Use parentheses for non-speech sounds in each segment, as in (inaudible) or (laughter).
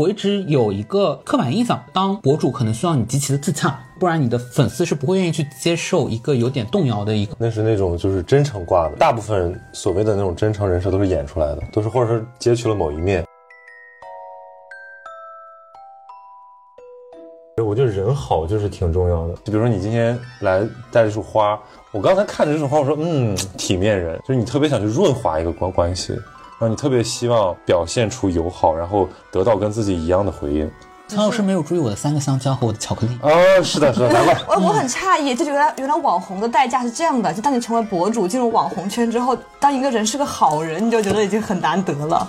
我一直有一个刻板印象，当博主可能需要你极其的自洽，不然你的粉丝是不会愿意去接受一个有点动摇的一个。那是那种就是真诚挂的，大部分所谓的那种真诚人设都是演出来的，都是或者说截取了某一面。我觉得人好就是挺重要的。就比如说你今天来带这束花，我刚才看着这束花，我说嗯，体面人，就是你特别想去润滑一个关关系，然后你特别希望表现出友好，然后得到跟自己一样的回应。苍老师没有注意我的三个香蕉和我的巧克力。哦，是的，是的，难怪。(laughs) 我我很诧异，就原来原来网红的代价是这样的，就当你成为博主，进入网红圈之后，当一个人是个好人，你就觉得已经很难得了。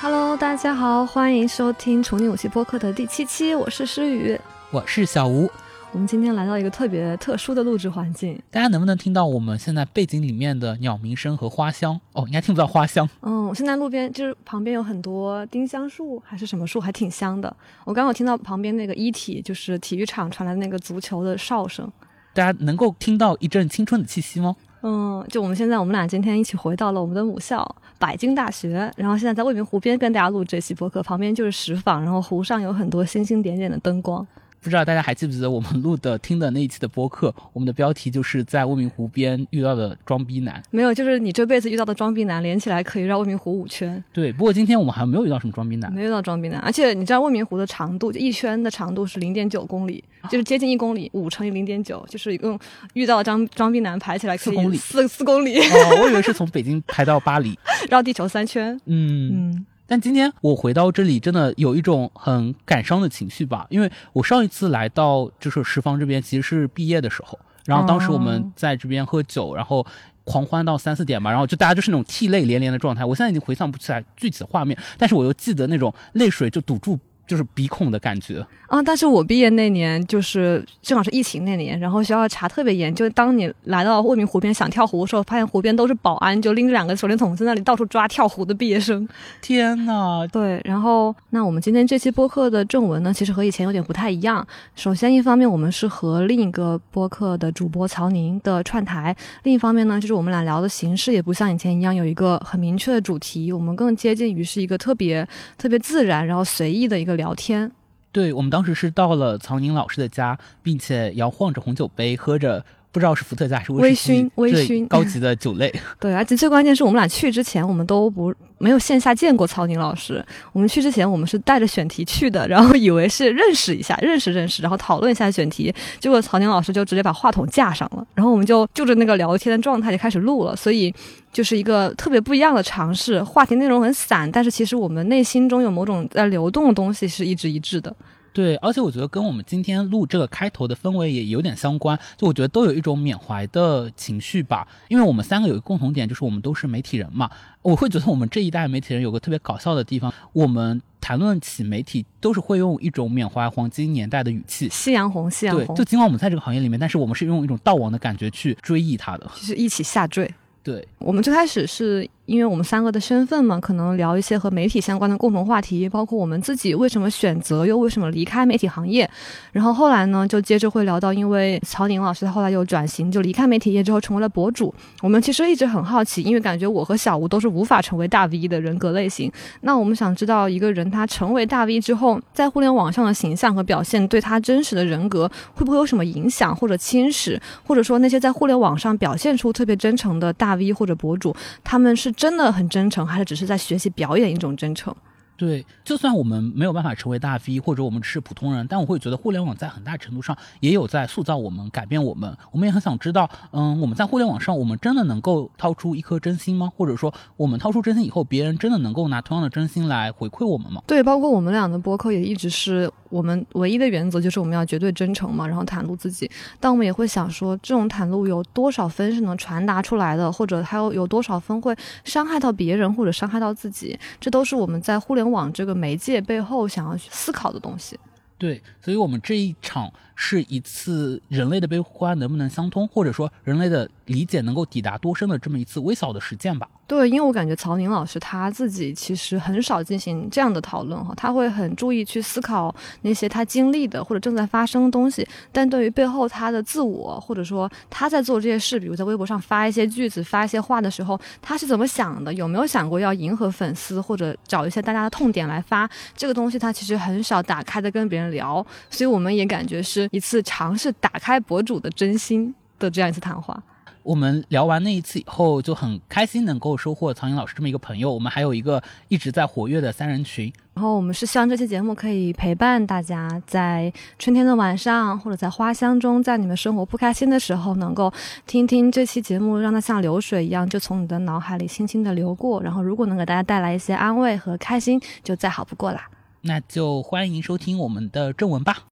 Hello，大家好，欢迎收听《宠女武器播客》的第七期，我是诗雨，我是小吴。我们今天来到一个特别特殊的录制环境，大家能不能听到我们现在背景里面的鸟鸣声和花香？哦，应该听不到花香。嗯，我现在路边就是旁边有很多丁香树还是什么树，还挺香的。我刚刚有听到旁边那个一体，就是体育场传来的那个足球的哨声，大家能够听到一阵青春的气息吗？嗯，就我们现在，我们俩今天一起回到了我们的母校北京大学，然后现在在未名湖边跟大家录这期播客，旁边就是石舫，然后湖上有很多星星点点的灯光。不知道大家还记不记得我们录的、听的那一期的播客？我们的标题就是在未名湖边遇到的装逼男。没有，就是你这辈子遇到的装逼男，连起来可以绕未名湖五圈。对，不过今天我们好像没有遇到什么装逼男，没遇到装逼男。而且你知道未名湖的长度，就一圈的长度是零点九公里，就是接近一公里，五乘以零点九，就是一共遇到装装逼男排起来四公里，四四公里。哦，我以为是从北京排到巴黎，(laughs) 绕地球三圈。嗯嗯。但今天我回到这里，真的有一种很感伤的情绪吧，因为我上一次来到就是十方这边，其实是毕业的时候，然后当时我们在这边喝酒，然后狂欢到三四点吧，然后就大家就是那种涕泪连连的状态。我现在已经回想不起来具体的画面，但是我又记得那种泪水就堵住。就是鼻孔的感觉啊！但是我毕业那年就是正好是疫情那年，然后学校查特别严，就当你来到未名湖边想跳湖的时候，发现湖边都是保安，就拎着两个手电筒在那里到处抓跳湖的毕业生。天呐！对，然后那我们今天这期播客的正文呢，其实和以前有点不太一样。首先，一方面我们是和另一个播客的主播曹宁的串台；另一方面呢，就是我们俩聊的形式也不像以前一样有一个很明确的主题，我们更接近于是一个特别特别自然，然后随意的一个。聊天，对我们当时是到了曹宁老师的家，并且摇晃着红酒杯，喝着。不知道是伏特加还是微醺，微醺高级的酒类。(laughs) 对，而且最关键是我们俩去之前，我们都不没有线下见过曹宁老师。我们去之前，我们是带着选题去的，然后以为是认识一下，认识认识，然后讨论一下选题。结果曹宁老师就直接把话筒架上了，然后我们就就着那个聊天的状态就开始录了。所以就是一个特别不一样的尝试，话题内容很散，但是其实我们内心中有某种在流动的东西是一直一致的。对，而且我觉得跟我们今天录这个开头的氛围也有点相关，就我觉得都有一种缅怀的情绪吧。因为我们三个有一个共同点，就是我们都是媒体人嘛。我会觉得我们这一代媒体人有个特别搞笑的地方，我们谈论起媒体都是会用一种缅怀黄金年代的语气，夕阳红，夕阳红。就尽管我们在这个行业里面，但是我们是用一种悼亡的感觉去追忆它的，就是一起下坠。对我们最开始是。因为我们三个的身份嘛，可能聊一些和媒体相关的共同话题，包括我们自己为什么选择，又为什么离开媒体行业。然后后来呢，就接着会聊到，因为曹宁老师他后来又转型，就离开媒体业之后成为了博主。我们其实一直很好奇，因为感觉我和小吴都是无法成为大 V 的人格类型。那我们想知道，一个人他成为大 V 之后，在互联网上的形象和表现，对他真实的人格会不会有什么影响或者侵蚀？或者说那些在互联网上表现出特别真诚的大 V 或者博主，他们是真的很真诚？还是只是在学习表演一种真诚？对，就算我们没有办法成为大 V，或者我们只是普通人，但我会觉得互联网在很大程度上也有在塑造我们、改变我们。我们也很想知道，嗯，我们在互联网上，我们真的能够掏出一颗真心吗？或者说，我们掏出真心以后，别人真的能够拿同样的真心来回馈我们吗？对，包括我们俩的播客也一直是我们唯一的原则，就是我们要绝对真诚嘛，然后袒露自己。但我们也会想说，这种袒露有多少分是能传达出来的，或者还有有多少分会伤害到别人或者伤害到自己？这都是我们在互联往这个媒介背后想要去思考的东西。对，所以我们这一场是一次人类的悲欢能不能相通，或者说人类的理解能够抵达多深的这么一次微小的实践吧。对，因为我感觉曹宁老师他自己其实很少进行这样的讨论哈，他会很注意去思考那些他经历的或者正在发生的东西，但对于背后他的自我或者说他在做这些事，比如在微博上发一些句子、发一些话的时候，他是怎么想的？有没有想过要迎合粉丝或者找一些大家的痛点来发？这个东西他其实很少打开的跟别人聊，所以我们也感觉是一次尝试打开博主的真心的这样一次谈话。我们聊完那一次以后，就很开心能够收获曹颖老师这么一个朋友。我们还有一个一直在活跃的三人群。然后我们是希望这期节目可以陪伴大家，在春天的晚上，或者在花香中，在你们生活不开心的时候，能够听听这期节目，让它像流水一样，就从你的脑海里轻轻的流过。然后，如果能给大家带来一些安慰和开心，就再好不过啦。那就欢迎收听我们的正文吧。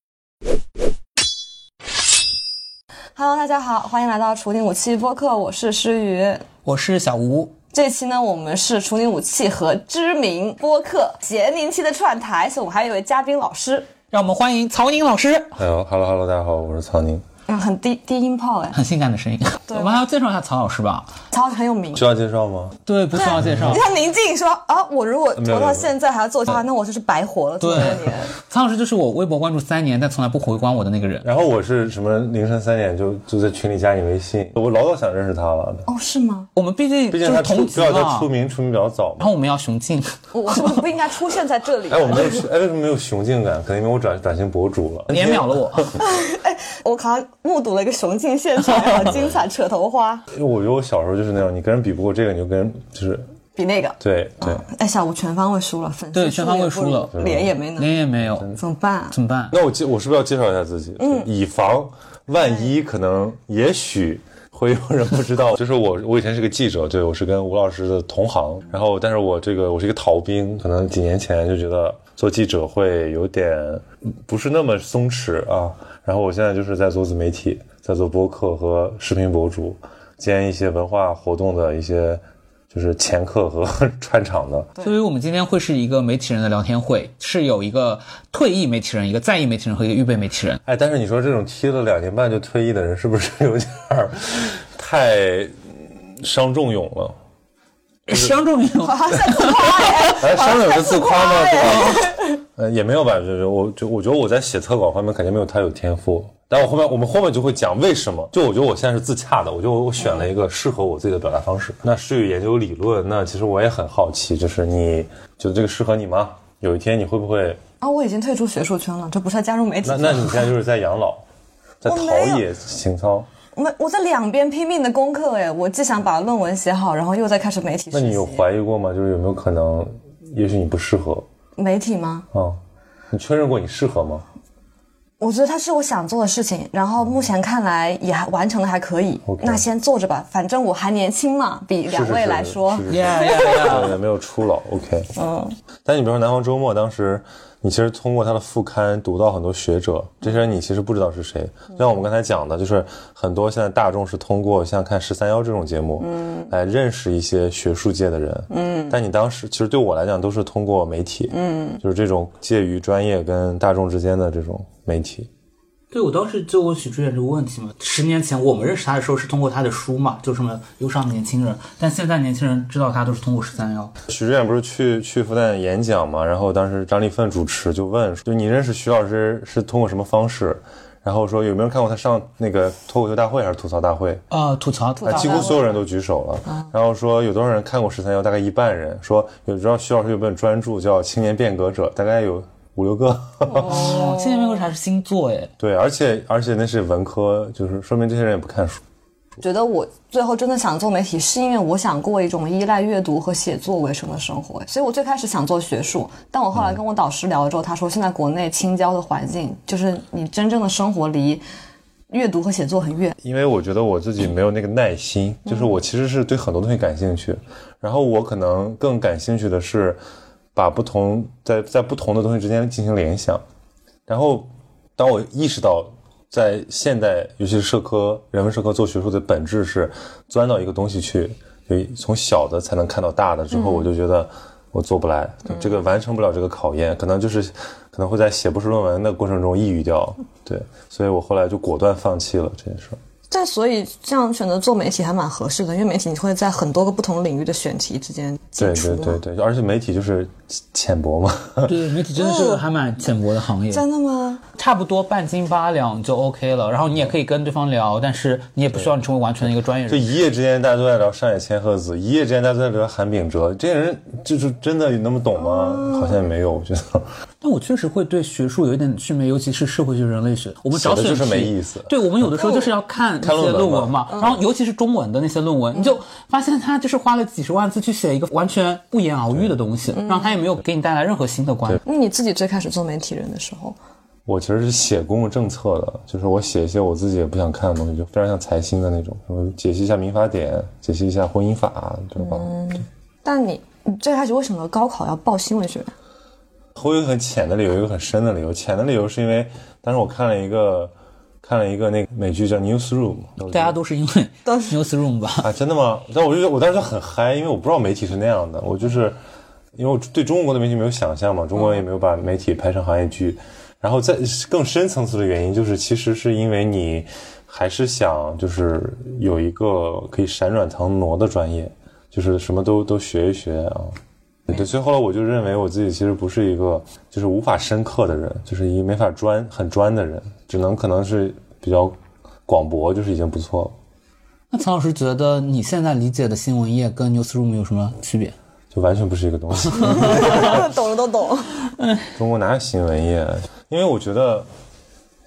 Hello，大家好，欢迎来到厨鼎武器播客，我是诗雨。我是小吴，这期呢，我们是厨鼎武器和知名播客咸宁期的串台，所以我们还有一位嘉宾老师，让我们欢迎曹宁老师。哎呦哈喽哈喽，大家好，我是曹宁。嗯，很低低音炮哎，很性感的声音。对我们还要介绍一下曹老师吧？曹老师很有名。需要介绍吗？对，不需要介绍 (laughs) 你。像宁静说啊，我如果活到现在还要做他，那我就是白活了这么多对年。曹老师就是我微博关注三年，但从来不回关我的那个人。然后我是什么凌晨三点就就在群里加你微信，我老早想认识他了。哦，是吗？我们毕竟毕竟他就是同级出比较他嘛出，名出名比较早嘛。然后我们要雄竞。我我是不是不应该出现在这里？哎，我没有，哎，为什么没有雄竞感？可能因为我转转型博主了。你也秒了我，(laughs) 哎我好像目睹了一个雄竞现场，好精彩，扯头花，(laughs) 因为我觉得我小时候就是那样，你跟人比不过这个，你就跟人就是比那个。对对。哎，下午全方位输了，粉丝对全方位输了脸也没能，脸也没有，怎么办啊？怎么办？那我介我是不是要介绍一下自己？嗯，以防万一，可能也许会有人不知道，(laughs) 就是我我以前是个记者，对我是跟吴老师的同行，然后但是我这个我是一个逃兵，可能几年前就觉得做记者会有点不是那么松弛啊，然后我现在就是在做自媒体，在做播客和视频博主，兼一些文化活动的一些。就是前客和 (laughs) 串场的，所以我们今天会是一个媒体人的聊天会，是有一个退役媒体人、一个在役媒体人和一个预备媒体人。哎，但是你说这种踢了两年半就退役的人，是不是有点儿太伤仲永了？(laughs) 伤仲永，好像自夸哎，哎，伤仲永是自夸吗？对？呃，也没有吧，就是我就我觉得我在写特稿方面肯定没有他有天赋，但我后面我们后面就会讲为什么。就我觉得我现在是自洽的，我觉得我我选了一个适合我自己的表达方式。那诗雨研究理论，那其实我也很好奇，就是你觉得这个适合你吗？有一天你会不会？啊，我已经退出学术圈了，这不是加入媒体那。那你现在就是在养老，(laughs) 在陶冶情操。我我在两边拼命的功课哎，我既想把论文写好，然后又在开始媒体。那你有怀疑过吗？就是有没有可能，也许你不适合媒体吗？哦？你确认过你适合吗？我觉得它是我想做的事情，然后目前看来也还完成的还可以。那先做着吧，反正我还年轻嘛，比两位来说。是是是是是呀呀呀！对，没有初老，OK。嗯，但你比如说南方周末，当时你其实通过他的副刊读到很多学者，这些人你其实不知道是谁。就像我们刚才讲的，就是很多现在大众是通过像看十三幺这种节目，嗯，来认识一些学术界的人，嗯。但你当时其实对我来讲都是通过媒体，嗯，就是这种介于专业跟大众之间的这种媒体。对，我当时就问许知远这个问题嘛。十年前我们认识他的时候是通过他的书嘛，就什么忧伤的年轻人，但现在年轻人知道他都是通过十三幺。许知远不是去去复旦演讲嘛，然后当时张立奋主持就问，就你认识徐老师是通过什么方式？然后说有没有人看过他上那个脱口秀大会还是吐槽大会？呃，吐槽吐啊，槽，几乎所有人都举手了。然后说有多少人看过十三幺？大概一半人。说有知道徐老师有本专著叫《青年变革者》，大概有五六个。哦，现在那个还是星座哎，(laughs) 对，而且而且那是文科，就是说明这些人也不看书。觉得我最后真的想做媒体，是因为我想过一种依赖阅读和写作为生的生活。所以我最开始想做学术，但我后来跟我导师聊了之后，他说现在国内青椒的环境，就是你真正的生活离阅读和写作很远。因为我觉得我自己没有那个耐心，就是我其实是对很多东西感兴趣，然后我可能更感兴趣的是把不同在在不同的东西之间进行联想，然后当我意识到在现代，尤其是社科、人文社科做学术的本质是钻到一个东西去，就从小的才能看到大的之后，我就觉得。我做不来，这个完成不了这个考验，可能就是，可能会在写博士论文的过程中抑郁掉。对，所以我后来就果断放弃了这件事儿。但所以这样选择做媒体还蛮合适的，因为媒体你会在很多个不同领域的选题之间对进出嘛。对对对，而且媒体就是浅薄嘛。(laughs) 对，媒体真的是还蛮浅薄的行业，真的吗？差不多半斤八两就 OK 了。然后你也可以跟对方聊，但是你也不需要你成为完全的一个专业人。就一夜之间大家都在聊上野千鹤子，一夜之间大家都在聊韩炳哲，这些人就是真的有那么懂吗？好像也没有，我觉得。但我确实会对学术有一点祛魅，尤其是社会学、人类学，我们找写的就是没意思对我们有的时候就是要看那些论文论文嘛，然后尤其是中文的那些论文，你就发现他就是花了几十万字去写一个完全不言而喻的东西，然后他也没有给你带来任何新的观点。那你自己最开始做媒体人的时候，我其实是写公共政策的，就是我写一些我自己也不想看的东西，就非常像财新的那种，什么解析一下民法典，解析一下婚姻法，对吧？嗯但你你最开始为什么高考要报新闻学院？我有一个很浅的理由，有一个很深的理由。浅的理由是因为当时我看了一个看了一个那个美剧叫《Newsroom》，大家都是因为都是 (laughs) newsroom 吧？啊，真的吗？但我就我当时就很嗨，因为我不知道媒体是那样的，我就是因为我对中国的媒体没有想象嘛，中国人也没有把媒体拍成行业剧，然后在更深层次的原因就是，其实是因为你还是想就是有一个可以闪转腾挪的专业，就是什么都都学一学啊。对，所以后来我就认为我自己其实不是一个就是无法深刻的人，就是一没法专很专的人，只能可能是比较广博，就是已经不错了。那曹老师觉得你现在理解的新闻业跟 newsroom 有什么区别？就完全不是一个东西。(laughs) 懂了都懂。(laughs) 中国哪有新闻业？因为我觉得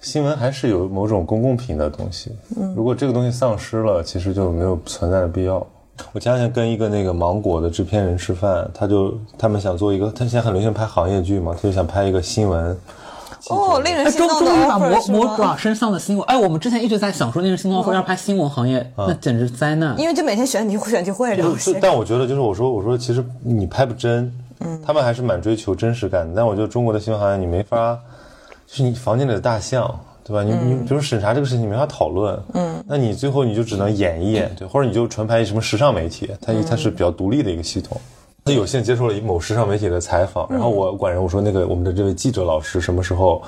新闻还是有某种公共品的东西。如果这个东西丧失了，其实就没有存在的必要。我前两天跟一个那个芒果的制片人吃饭，他就他们想做一个，他现在很流行拍行业剧嘛，他就想拍一个新闻。哦，令人哎，心动的终终于把魔魔爪身上的新闻，哎，我们之前一直在想说，令人心动会要拍新闻行业，那简直灾难。因为就每天选题选题会，然后就写但我觉得就是我说我说其实你拍不真，他们还是蛮追求真实感的。但我觉得中国的新闻行业你没法，就是你房间里的大象，对吧？你你比如审查这个事情你没法讨论，嗯，那你最后你就只能演一演，对，或者你就纯拍什么时尚媒体，它它是比较独立的一个系统。那有幸接受了某时尚媒体的采访，然后我管人我说那个我们的这位记者老师什么时候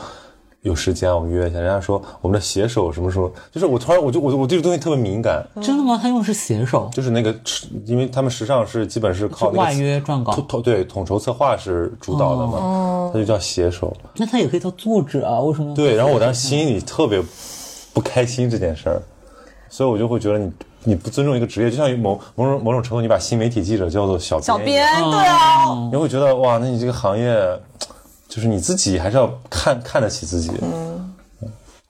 有时间我们约一下，人家说我们的写手什么时候，就是我突然我就我我对这东西特别敏感，真的吗？他用的是写手，就是那个，因为他们时尚是基本是靠那个外约撰稿统统对统筹策划是主导的嘛，他就叫写手。那他也可以叫作者啊？为什么？对，然后我当时心里特别不开心这件事儿，所以我就会觉得你你不尊重一个职业，就像某某种某种程度，你把新媒体记者叫做小小编一样，编，对啊，你会觉得哇，那你这个行业就是你自己还是要看看得起自己。嗯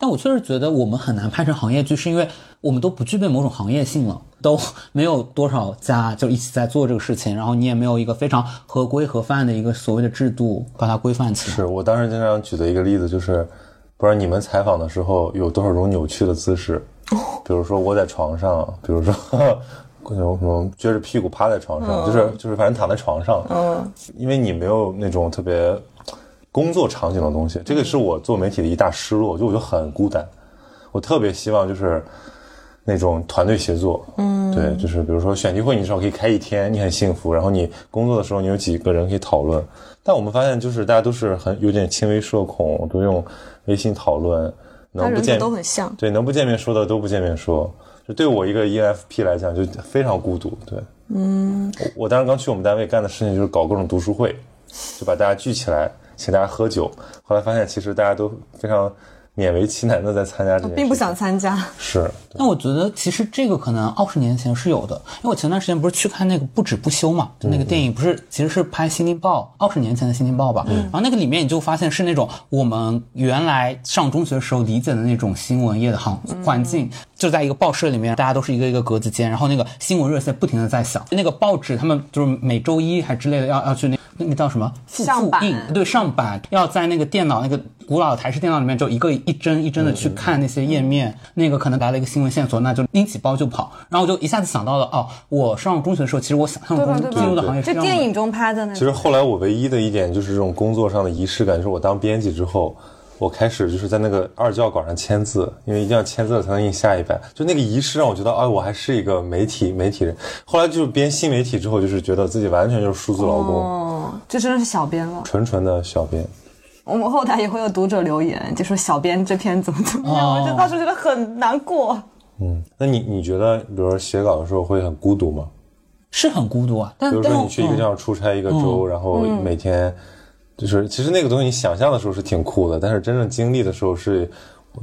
但我确实觉得我们很难拍成行业剧，是因为我们都不具备某种行业性了，都没有多少家就一起在做这个事情，然后你也没有一个非常合规合范的一个所谓的制度把它规范起来。是我当时经常举的一个例子，就是不知道你们采访的时候有多少种扭曲的姿势，(laughs) 比如说窝在床上，比如说各种什么撅着屁股趴在床上，就是就是反正躺在床上，嗯，因为你没有那种特别工作场景的东西，这个是我做媒体的一大失落，就我就很孤单，我特别希望就是。那种团队协作，嗯，对，就是比如说选题会，你至少可以开一天，你很幸福。然后你工作的时候，你有几个人可以讨论。但我们发现，就是大家都是很有点轻微社恐，都用微信讨论，能不见格都很像。对，能不见面说的都不见面说。就对我一个 ENFP 来讲，就非常孤独。对，嗯，我我当时刚去我们单位干的事情就是搞各种读书会，就把大家聚起来，请大家喝酒。后来发现，其实大家都非常勉为其难的在参加这件事，并不想参加，是。但我觉得其实这个可能二十年前是有的，因为我前段时间不是去看那个《不止不休》嘛，就那个电影不是其实是拍《新京报》二十年前的《新京报》吧，然后那个里面你就发现是那种我们原来上中学时候理解的那种新闻业的行环境，就在一个报社里面，大家都是一个一个格子间，然后那个新闻热线不停的在响，那个报纸他们就是每周一还之类的要要去那那个叫什么复上版复印，对上版要在那个电脑那个古老的台式电脑里面，就一个一帧一帧的去看那些页面。那个可能来了一个新闻线索，那就拎起包就跑。然后我就一下子想到了，哦，我上中学的时候，其实我想象中进入的行业是这样的。就电影中拍的那种。其实后来我唯一的一点就是这种工作上的仪式感，就是我当编辑之后，我开始就是在那个二教稿上签字，因为一定要签字了才能印下一版。就那个仪式让我觉得，哎，我还是一个媒体媒体人。后来就是编新媒体之后，就是觉得自己完全就是数字劳工，哦，这真的是小编了。纯纯的小编。我们后台也会有读者留言，就说小编这篇怎么怎么样，哦我就当时觉得很难过。嗯，那你你觉得，比如说写稿的时候会很孤独吗？是很孤独啊。但比如说你去一个地方出差一个周，然后每天就是，其实那个东西你想象的时候是挺酷的，但是真正经历的时候是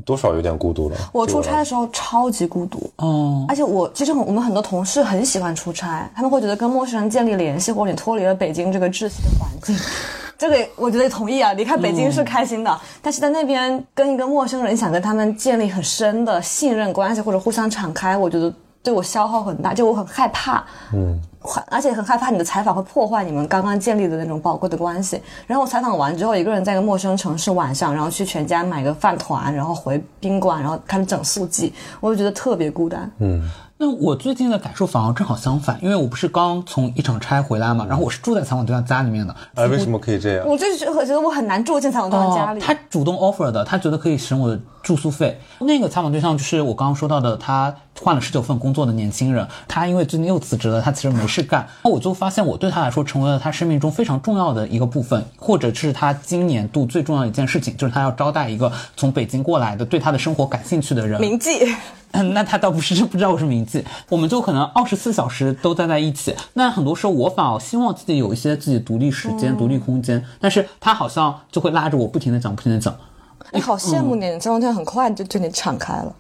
多少有点孤独了。我出差的时时候超级孤独，哦，而且我其实我们很多同事很喜欢出差，他们会觉得跟陌生人建立联系，或者你脱离了北京这个窒息的环境。(laughs) 这个我觉得同意啊，离开北京是开心的，但是在那边跟一个陌生人想跟他们建立很深的信任关系，或者互相敞开，我觉得对我消耗很大，就我很害怕，嗯，而且很害怕你的采访会破坏你们刚刚建立的那种宝贵的关系。然后我采访完之后，一个人在一个陌生城市晚上，然后去全家买个饭团，然后回宾馆，然后开始整速记，我就觉得特别孤单。嗯那我最近的感受反而正好相反，因为我不是刚从一场差回来嘛，然后我是住在采访对象家里面的。哎，为什么可以这样？我就是觉得觉得我很难住进采访对象家里。哦他主动 offer 的，他觉得可以省我的住宿费。那个采访对象就是我刚刚说到的，他换了十九份工作的年轻人，他因为最近又辞职了，他其实没事干。那我就发现我对他来说成为了他生命中非常重要的一个部分，或者是他今年度最重要的一件事情，就是他要招待一个从北京过来的对他的生活感兴趣的人。铭记，嗯，那他倒不是不知道我是名字，我们就可能二十四小时都待在一起。那很多时候我反而希望自己有一些自己独立时间、独立空间，但是他好像就会拉着我不停的讲，不停的讲。你好羡慕你，采访对象很快就对你敞开了。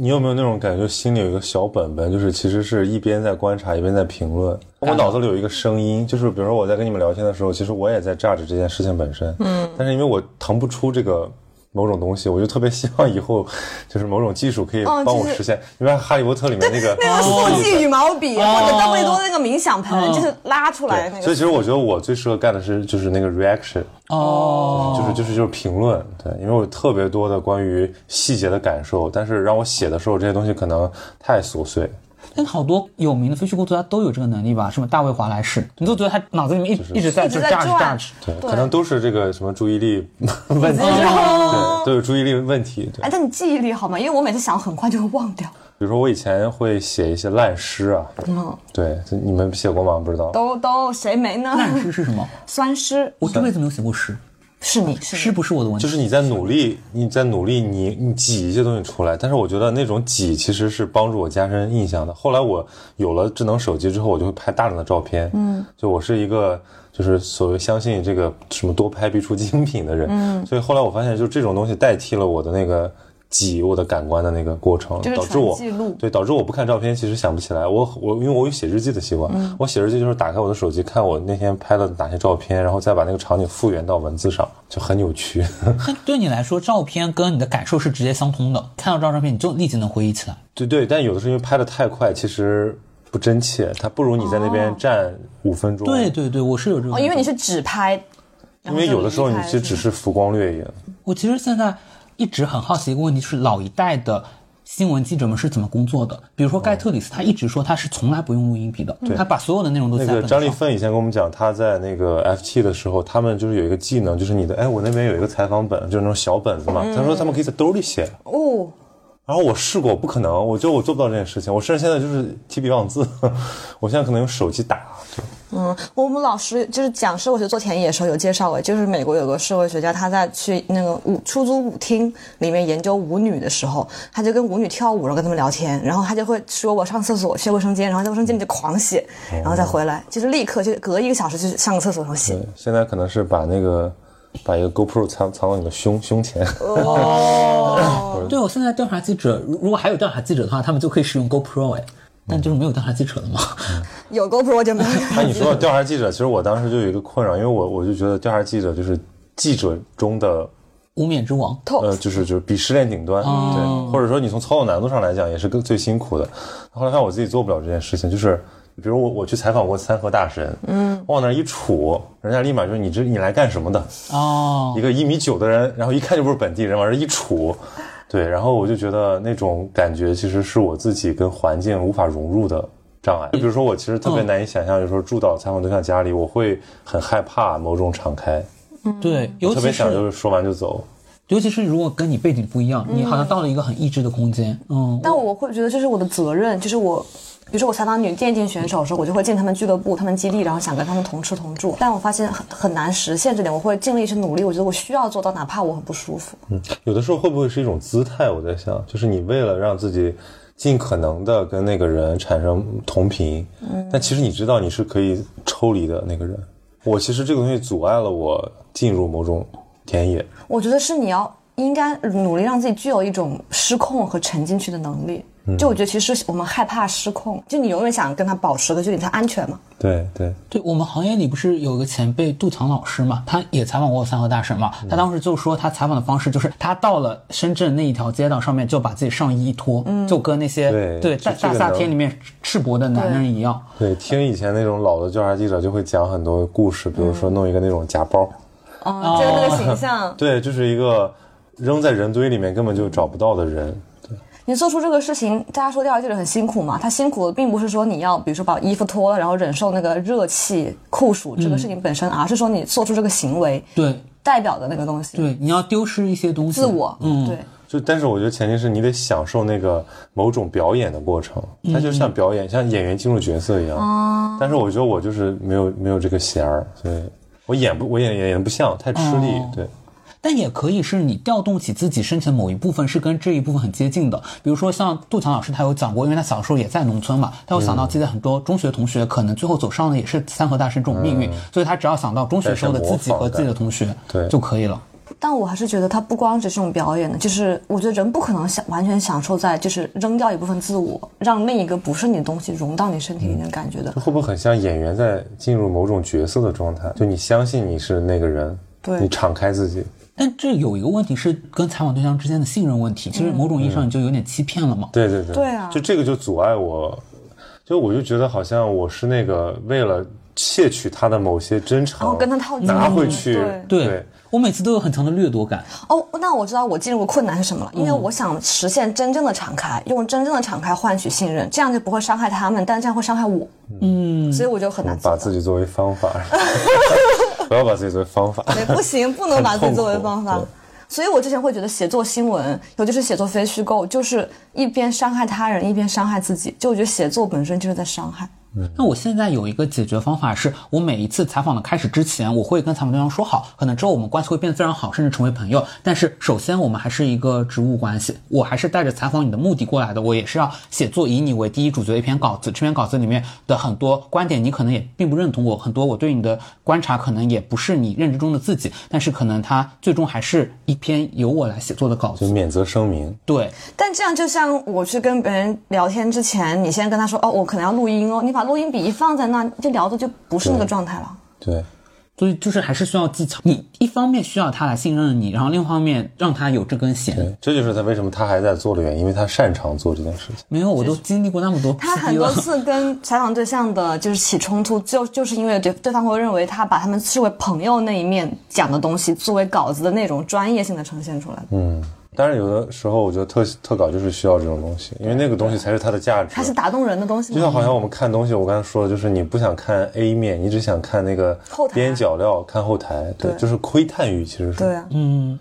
你有没有那种感觉，心里有一个小本本，就是其实是一边在观察，一边在评论。我脑子里有一个声音，就是比如说我在跟你们聊天的时候，其实我也在榨着这件事情本身。嗯，但是因为我腾不出这个某种东西，我就特别希望以后就是某种技术可以帮我实现。你比如《哈利波特》里面那个那个 (laughs) 速记羽毛笔，或者邓布利多那个冥想盆，就是拉出来所以。其实我觉得我最适合干的是就是那个 reaction，哦，就是就是就是评论，对，因为我特别多的关于细节的感受，但是让我写的时候，这些东西可能太琐碎。但好多有名的非虚构作家都有这个能力吧？什么大卫华莱士，你都觉得他脑子里面一一直在就一直在 judge 转 judge。对，可能都是这个什么注意力 (laughs) 问题，哦对，都有注意力问题。对哎，，但你记忆力好吗？因为我每次想很快就会忘掉。比如说我以前会写一些烂诗啊，嗯，对，这你们写过吗？不知道。都都谁没呢？烂诗是什么？(laughs) 酸诗我这辈子没有写过诗，是你是。不是我的问题。就是你在努力，你在努力，你你挤一些东西出来，但是我觉得那种挤其实是帮助我加深印象的。后来我有了智能手机之后，我就会拍大量的照片，嗯，就我是一个就是所谓相信这个什么多拍必出精品的人，嗯，所以后来我发现，就这种东西代替了我的那个挤我的感官的那个过程，导致我记录对导致我不看照片，其实想不起来。我我因为我有写日记的习惯，我写日记就是打开我的手机看我那天拍了哪些照片，然后再把那个场景复原到文字上，就很扭曲。(laughs) 但对你来说，照片跟你的感受是直接相通的。看到这张照片，你就立即能回忆起来。对对，但有的时候因为拍的太快，其实不真切，它不如你在那边站五分钟。对，对对，我是有这种哦，因为你是只拍，因为有的时候你其实只是浮光掠影。我其实现在一直很好奇一个问题，就是老一代的新闻记者们是怎么工作的？比如说盖特里斯，他一直说他是从来不用录音笔的，他把所有的内容都那个写在。张立芬以前跟我们讲，他在那个 FT 的时候，他们就是有一个技能，就是你的，哎，我那边有一个采访本，就是那种小本子嘛。他说他们可以在兜里写。哦，然后我试过，不可能，我觉得我做不到这件事情。我甚至现在就是提笔忘字，(laughs) 我现在可能用手机打。嗯，我们老师就是讲社会学做田野的时候有介绍过，就是美国有个社会学家，他在去那个舞出租舞厅里面研究舞女的时候，他就跟舞女跳舞，然后跟他们聊天，然后他就会说我上厕所去卫生间，然后在卫生间里就狂写，然后再回来，就是立刻就隔一个小时就上个厕所然后写。，现在可能是把那个把一个 GoPro 藏藏到你的胸胸前。哦 (laughs) 对，我现在调查记者，如如果还有调查记者的话，他们就可以使用 GoPro 哎，但就是没有调查记者了嘛。(laughs) 有 GoPro 就没有。那你说到调查记者，其实我当时就有一个困扰，因为我我就觉得调查记者就是记者中的无冕之王，呃，就是就是鄙视链顶端，对，或者说你从操作难度上来讲也是更最辛苦的。后来发现我自己做不了这件事情，就是比如我我去采访过三河大神，嗯，往那儿一杵，人家立马就是你这你来干什么的？哦 (laughs) 一，个一米九的人，然后一看就不是本地人，往这一杵。对，然后我就觉得那种感觉其实是我自己跟环境无法融入的障碍。就比如说，我其实特别难以想象，有时候住到采访对象家里，我会很害怕某种敞开，对，尤特别其想就是是说完就走。尤其是如果跟你背景不一样，你好像到了一个很抑制的空间。嗯，但我会觉得这是我的责任，就是我比如说我采访女电竞选手的时候，我就会进他们俱乐部、他们基地，然后想跟他们同吃同住。但我发现很很难实现这点，我会尽力去努力。我觉得我需要做到，哪怕我很不舒服。嗯，有的时候会不会是一种姿态？我在想，就是你为了让自己尽可能的跟那个人产生同频，嗯，但其实你知道你是可以抽离的那个人。我其实这个东西阻碍了我进入某种田野。我觉得是你要应该努力让自己具有一种失控和沉进去的能力。就我觉得其实我们害怕失控，就你永远想跟他保持个距离，他安全嘛。对对对，我们行业里不是有个前辈杜强老师嘛，他也采访过三和大神嘛，他当时就说他采访的方式就是他到了深圳那一条街道上面就把自己上衣一脱，就跟那些对对大大夏天里面赤膊的男人一样。对，听以前那种老的调查记者就会讲很多故事，比如说弄一个那种夹包，哦，这个那个形象。(laughs) 对，就是一个扔在人堆里面根本就找不到的人。你做出这个事情，大家说调查记者很辛苦嘛？他辛苦的并不是说你要，比如说把衣服脱了，然后忍受那个热气酷暑这个事情本身，而是说你做出这个行为，对，代表的那个东西，对，你要丢失一些东西，自我，嗯，对。就但是我觉得前提是你得享受那个某种表演的过程，它就像表演，像演员进入角色一样。哦。但是我觉得我就是没有没有这个弦儿，所以我演不我演演演不像，太吃力，对。但也可以是你调动起自己身体的某一部分，是跟这一部分很接近的。比如说像杜强老师，他有讲过，因为他小时候也在农村嘛，他有想到自己的很多中学同学可能最后走上的也是三河大神这种命运，所以他只要想到中学时候的自己和自己的同学，对就可以了。但我还是觉得他不光只是种表演的，就是我觉得人不可能享完全享受在就是扔掉一部分自我，让另一个不是你的东西融到你身体里面感觉的。会不会很像演员在进入某种角色的状态？就你相信你是那个人，对你敞开自己。但这有一个问题是跟采访对象之间的信任问题，其实某种意义上你就有点欺骗了嘛。对对对，对啊，就这个就阻碍我，就我就觉得好像我是那个为了窃取他的某些真诚，然后跟他套近乎，拿回去。对，我每次都有很强的掠夺感。哦，那我知道我进入困难是什么了，因为我想实现真正的敞开，用真正的敞开换取信任，这样就不会伤害他们，但这样会伤害我。嗯，所以我就很难把自己作为方法。(laughs) 不要把自己作为方法，(laughs) 对，不行，不能把自己作为方法。所以我之前会觉得写作新闻，尤其是写作非虚构，就是一边伤害他人，一边伤害自己。就我觉得写作本身就是在伤害。那我现在有一个解决方法，是我每一次采访的开始之前，我会跟采访对象说好，可能之后我们关系会变得非常好，甚至成为朋友。但是首先我们还是一个职务关系，我还是带着采访你的目的过来的，我也是要写作以你为第一主角的一篇稿子。这篇稿子里面的很多观点你可能也并不认同我，很多我对你的观察可能也不是你认知中的自己，但是可能它最终还是一篇由我来写作的稿子。就免责声明。对。但这样就像我去跟别人聊天之前，你先跟他说哦，我可能要录音哦，你把录音笔一放在那，就聊的就不是那个状态了。对，所以就是还是需要技巧。你一方面需要他来信任你，然后另一方面让他有这根弦。对，这就是他为什么他还在做的原因，因为他擅长做这件事情。没有，我都经历过那么多。他很多次跟采访对象的就是起冲突，就就是因为对对方会认为他把他们视为朋友那一面讲的东西，作为稿子的那种专业性的呈现出来。嗯。但是有的时候，我觉得特特稿就是需要这种东西，因为那个东西才是它的价值。它是打动人的东西。就像好像我们看东西，我刚才说的，就是你不想看 A 面，你只想看那个边角料，看后台。对，就是窥探欲，其实是。对啊。嗯。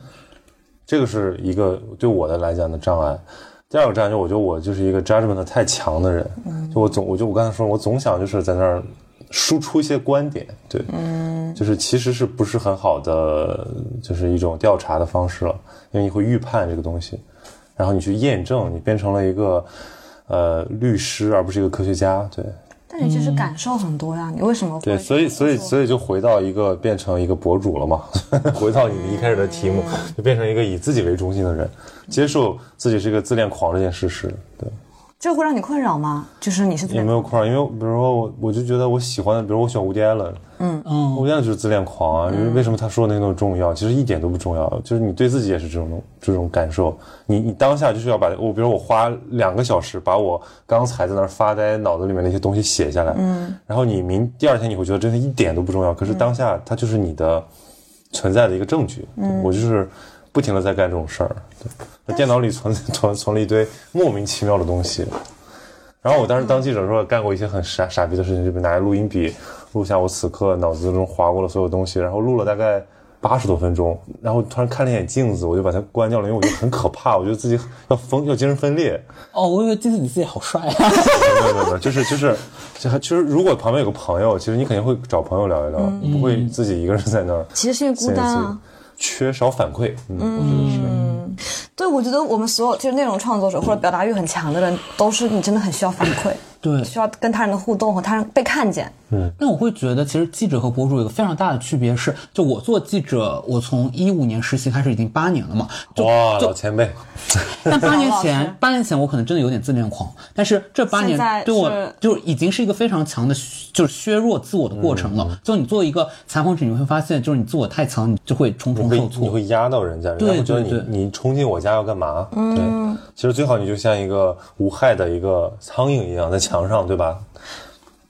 这个是一个对我的来讲的障碍。第二个障碍，就我觉得我就是一个 judgment 太强的人。嗯。就我总，我就我刚才说，我总想就是在那儿输出一些观点。对。嗯。就是其实是不是很好的，就是一种调查的方式了。因为你会预判这个东西，然后你去验证，你变成了一个呃律师，而不是一个科学家。对，但你就是感受很多呀，你为什么会？对，所以所以所以就回到一个变成一个博主了嘛，(laughs) 回到你一开始的题目，就变成一个以自己为中心的人，接受自己是一个自恋狂这件事实。对。这会让你困扰吗？就是你是有没有困扰，因为比如说我，我就觉得我喜欢的，比如我喜欢吴迪艾伦，嗯嗯，吴迪艾伦就是自恋狂啊。因为为什么他说的那个那么重要？其实一点都不重要，就是你对自己也是这种这种感受。你你当下就是要把我，比如我花两个小时把我刚才在那儿发呆脑子里面那些东西写下来，嗯，然后你明第二天你会觉得真的一点都不重要，可是当下它就是你的存在的一个证据。嗯，我就是不停的在干这种事儿。对。电脑里存 (laughs) 存存了一堆莫名其妙的东西，然后我当时当记者的时候干过一些很傻傻逼的事情，就拿着录音笔录下我此刻脑子中划过的所有东西，然后录了大概八十多分钟，然后突然看了一眼镜子，我就把它关掉了，因为我觉得很可怕，我觉得自己要疯，要精神分裂。哦，我以为镜子你自己好帅啊！没有没有没有，就是就是，就还其实，如果旁边有个朋友，其实你肯定会找朋友聊一聊，你不会自己一个人在那儿。其实是因为孤单啊。缺少反馈，嗯，我觉得是。对，我觉得我们所有就是内容创作者或者表达欲很强的人，都是你真的很需要反馈。对，需要跟他人的互动和他人被看见。嗯，那我会觉得，其实记者和博主有个非常大的区别是，就我做记者，我从一五年实习开始已经八年了嘛。哇，老前辈。(laughs) 但八年前，八年前我可能真的有点自恋狂，但是这八年对我就已经是一个非常强的，就是削弱自我的过程了。就你作为一个采访者，你会发现，就是你自我太强，你就会重重受挫，你会压到人家，人家会觉得你你冲进我家要干嘛？嗯，其实最好你就像一个无害的一个苍蝇一样在墙上，对吧？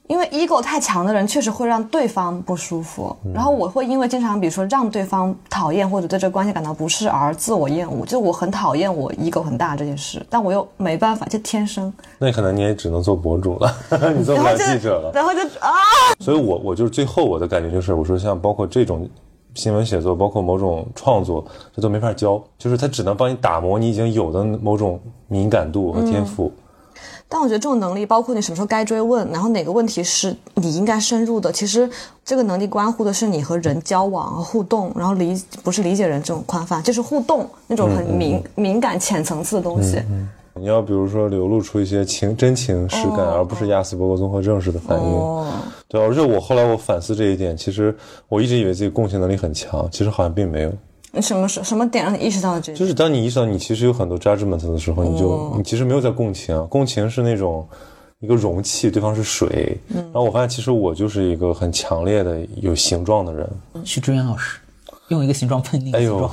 因为 ego 太强的人确实会让对方不舒服，然后我会因为经常比如说让对方讨厌或者对这个关系感到不适而自我厌恶，就我很讨厌我 ego 很大这件事，但我又没办法，就天生。那可能你也只能做博主了，(laughs) 你做不了记者了。然后就啊，所以我我就是最后我的感觉就是，我说像包括这种新闻写作，包括某种创作，这都没法教，就是他只能帮你打磨你已经有的某种敏感度和天赋。但我觉得这种能力，包括你什么时候该追问，然后哪个问题是你应该深入的，其实这个能力关乎的是你和人交往、互动，然后理不是理解人这种宽泛，就是互动那种很敏敏感、浅层次的东西。你要比如说流露出一些情真情实感，而不是亚斯伯格综合症式的反应。对，而且我后来我反思这一点，其实我一直以为自己共情能力很强，其实好像并没有。你什么时什么点让你意识到这？就是当你意识到你其实有很多 judgment 的时候，你就你其实没有在共情，啊共情是那种一个容器，对方是水。然后我发现其实我就是一个很强烈的有形状的人。许志远老师用一个形状喷你。哎呦，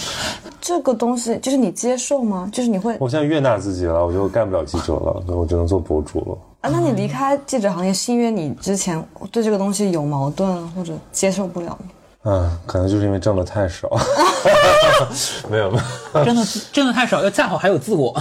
(laughs) 这个东西就是你接受吗？就是你会？我现在悦纳自己了，我就干不了记者了，我只能做博主了。啊，那你离开记者行业是因为你之前对这个东西有矛盾或者接受不了吗？嗯，可能就是因为挣的太少，(laughs) 没有没有，挣的挣的太少，要恰好还有自我，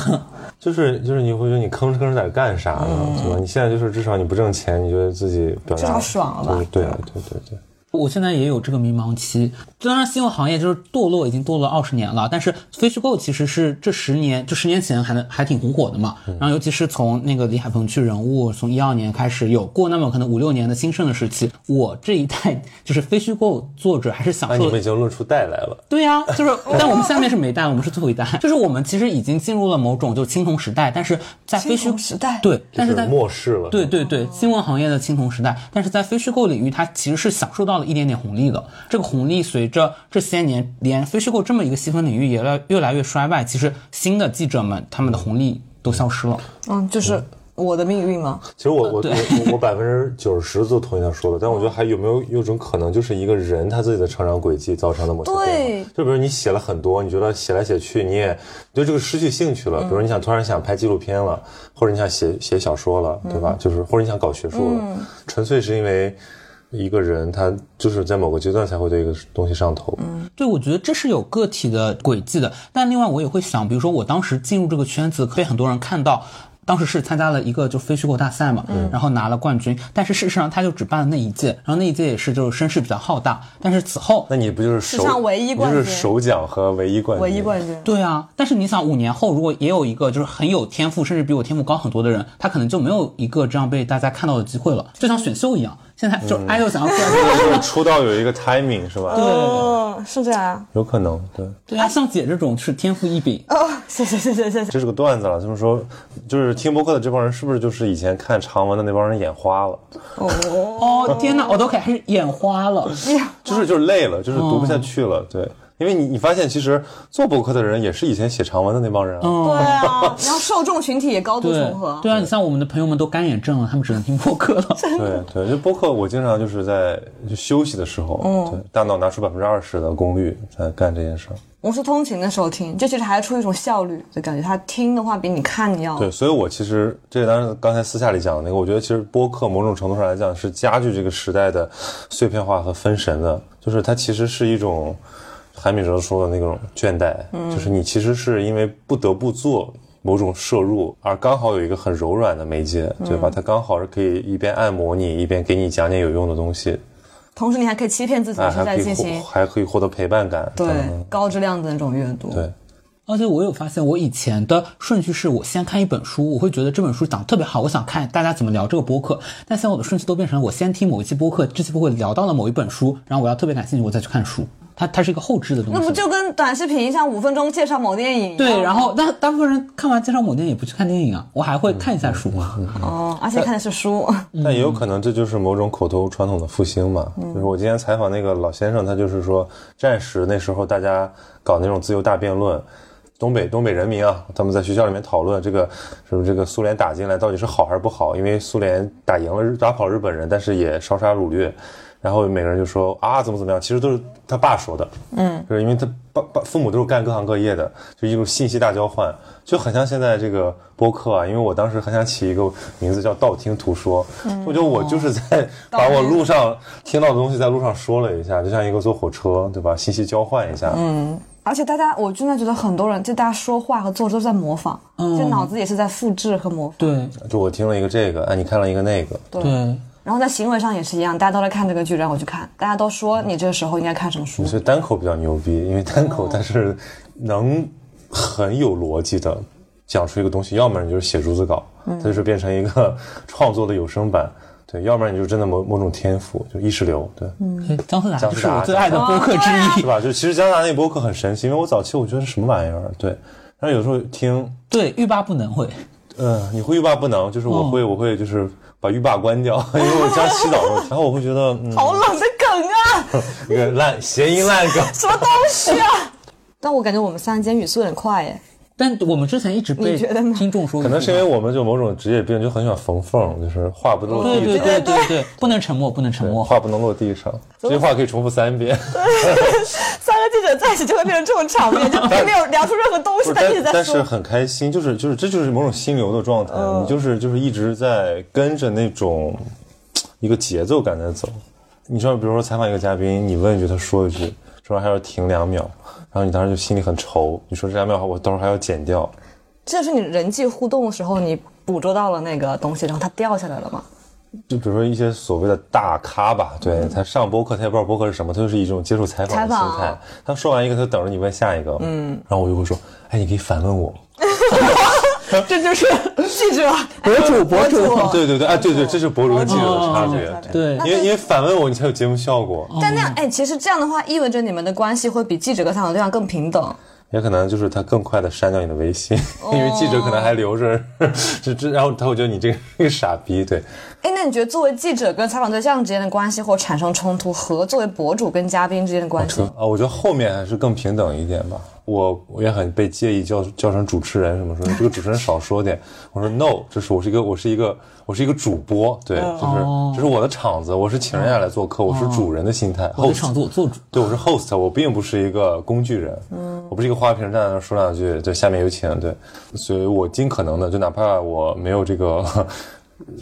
就是就是你会觉得你吭哧吭哧在干啥呢？对吧？你现在就是至少你不挣钱，你觉得自己表达至少爽了吧？对对对对。我现在也有这个迷茫期，当然新闻行业就是堕落，已经堕落二十年了。但是非虚构其实是这十年，就十年前还能还挺红火的嘛。然后尤其是从那个李海鹏去人物，从一二年开始有过那么可能五六年的兴盛的时期。我这一代就是非虚构作者还是享受。你们已经论出代来了。对呀，就是但我们下面是没代，我们是最后一代。就是我们其实已经进入了某种就青铜时代，但是在非虚时代对，但是在末世了。对对对，新闻行业的青铜时代，但是在非虚构领域，它其实是享受到了一点点红利的。这个红利随着这些年，连非虚构这么一个细分领域也来越来越衰败，其实新的记者们他们的红利都消失了。嗯，就是我的命运吗？其实我我我我百分之九十都同意他说的，但我觉得还有没有有种可能，就是一个人他自己的成长轨迹造成的某些变化。就比如你写了很多，你觉得写来写去你也对这个失去兴趣了，比如你想突然想拍纪录片了，或者你想写写小说了，对吧？就是或者你想搞学术了，纯粹是因为。一个人，他就是在某个阶段才会对一个东西上头。嗯，对，我觉得这是有个体的轨迹的。但另外，我也会想，比如说我当时进入这个圈子，被很多人看到。当时是参加了一个就非虚构大赛嘛，然后拿了冠军，但是事实上他就只办了那一届，然后那一届也是就是声势比较浩大，但是此后那你不就是史上唯一冠军，就是首奖和唯一冠军，唯一冠军。对啊，但是你想五年后如果也有一个就是很有天赋，甚至比我天赋高很多的人，他可能就没有一个这样被大家看到的机会了，就像选秀一样。现在就爱豆想要出出道有一个 timing 是吧？对，是这样。有可能，对。对啊，像姐这种是天赋异禀。哦，谢谢谢谢谢谢。这是个段子了，就是说，就是听播客的这帮人是不是就是以前看长文的那帮人眼花了？哦哦，天哪，我都开始眼花了，就是就是累了，就是读不下去了，对。因为你你发现，其实做博客的人也是以前写长文的那帮人啊。对啊，(laughs) 然后受众群体也高度重合。对啊，你像我们的朋友们都干眼症了，他们只能听播客了。对对，就播客，我经常就是在就休息的时候，对，大脑拿出百分之二十的功率在干这件事儿。我是通勤的时候听，就其实还是出一种效率的感觉。他听的话比你看要对，所以我其实这当然刚才私下里讲的那个，我觉得其实播客某种程度上来讲是加剧这个时代的碎片化和分神的，就是它其实是一种。韩敏哲说的那种倦怠，就是你其实是因为不得不做某种摄入，而刚好有一个很柔软的媒介，对吧？它刚好是可以一边按摩你，一边给你讲点有用的东西。同时你还可以欺骗自己啊，是还可以在进行获还可以获得陪伴感。对嗯高质量的那种阅读。对，而且我有发现，我以前的顺序是我先看一本书，我会觉得这本书讲得特别好，我想看大家怎么聊这个播客。但现在我的顺序都变成了我先听某一期播客，这期播客聊到了某一本书，然后我要特别感兴趣，我再去看书。它它是一个后置的东西。那不就跟短视频像五分钟介绍某电影一样对？然后但大部分人看完介绍某电影也不去看电影啊，我还会看一下书。哦，而且看的是书，但也有可能这就是某种口头传统的复兴嘛。就是我今天采访那个老先生，他就是说，战时那时候大家搞那种自由大辩论，东北东北人民啊，他们在学校里面讨论这个什么这个苏联打进来到底是好还是不好？因为苏联打赢了日打跑日本人，但是也烧杀掳掠。然后每个人就说啊怎么怎么样，其实都是他爸说的，嗯，就是因为他爸爸父母都是干各行各业的，就一种信息大交换，就很像现在这个播客啊。因为我当时很想起一个名字叫道听途说，我觉得我就是在把我路上听到的东西在路上说了一下，就像一个坐火车，对吧？信息交换一下，嗯，而且大家我真的觉得很多人就大家说话和做事都在模仿，就脑子也是在复制和模仿。对。就我听了一个这个，哎，你看了一个那个，对，然后在行为上也是一样，大家都在看这个剧，然后我去看，大家都说你这个时候应该看什么书。我觉得单口比较牛逼，因为单口它是能很有逻辑的讲出一个东西，要么你就是写逐字稿，它就是变成一个创作的有声版，对，要不然你就真的某某种天赋，就意识流，对，所以姜思达姜思达就是我最爱的播客之一。是吧？就其实姜思达那播客很神奇，因为我早期我觉得是什么玩意儿，对，但是有时候听，对，欲罢不能会。呃，你会欲罢不能，就是我会、我会就是把浴霸关掉，(laughs) 因为我这样洗澡的时候，然后我会觉得，嗯，好冷的梗啊！一个烂谐音烂梗，什么东西啊？但我感觉我们三人间语速有点快耶。但我们之前一直被听众说，可能是因为我们就某种职业病，就很喜欢缝缝，就是话不能落对对地上，对对对，不能沉默，不能沉默。话不能落地上，这句话可以重复三遍。(laughs) 三个记者在一起就会变成这种场面，就 (laughs) 并没有聊出任何东西，不是但一直在但但是。很开心，就是就是这就是某种心流的状态，你就是就是一直在跟着那种一个节奏感在走。你知道，比如说采访一个嘉宾，你问一句，他说一句，说完还要停两秒，然后你当时就心里很愁，你说这两秒我到时候还要剪掉，这是你人际互动的时候，你捕捉到了那个东西，然后它掉下来了吗？就比如说一些所谓的大咖吧，对他上播客，他也不知道播客是什么，他就是一种接受采访的心态。他说完一个，他等着你问下一个，嗯，然后我就会说，哎，你可以反问我，(laughs) (laughs) (laughs) 这就是 (laughs) 记者 (laughs) 博主博主对对对，哎，对对，这是博主跟记者的差别，对因为因为反问我，你才有节目效果，但那样，哎，其实这样的话，意味着你们的关系会比记者跟采访对象更平等。也可能就是他更快的删掉你的微信，因为记者可能还留着，这这，然后他会觉得你这个这个傻逼，对，哎，那你觉得作为记者跟采访对象之间的关系，或产生冲突，和作为博主跟嘉宾之间的关系，啊，我觉得后面还是更平等一点吧。我我也很被介意叫叫成主持人什么说这个主持人少说点。我说 no，这是我是一个我是一个我是一个主播，对，就是这是我的场子，我是请人家来做客，我是主人的心态。我的场子我做主。对，我是 host，我并不是一个工具人，嗯，我不是一个花瓶站在那说两句，对，下面有请，对，所以我尽可能的，就哪怕我没有这个，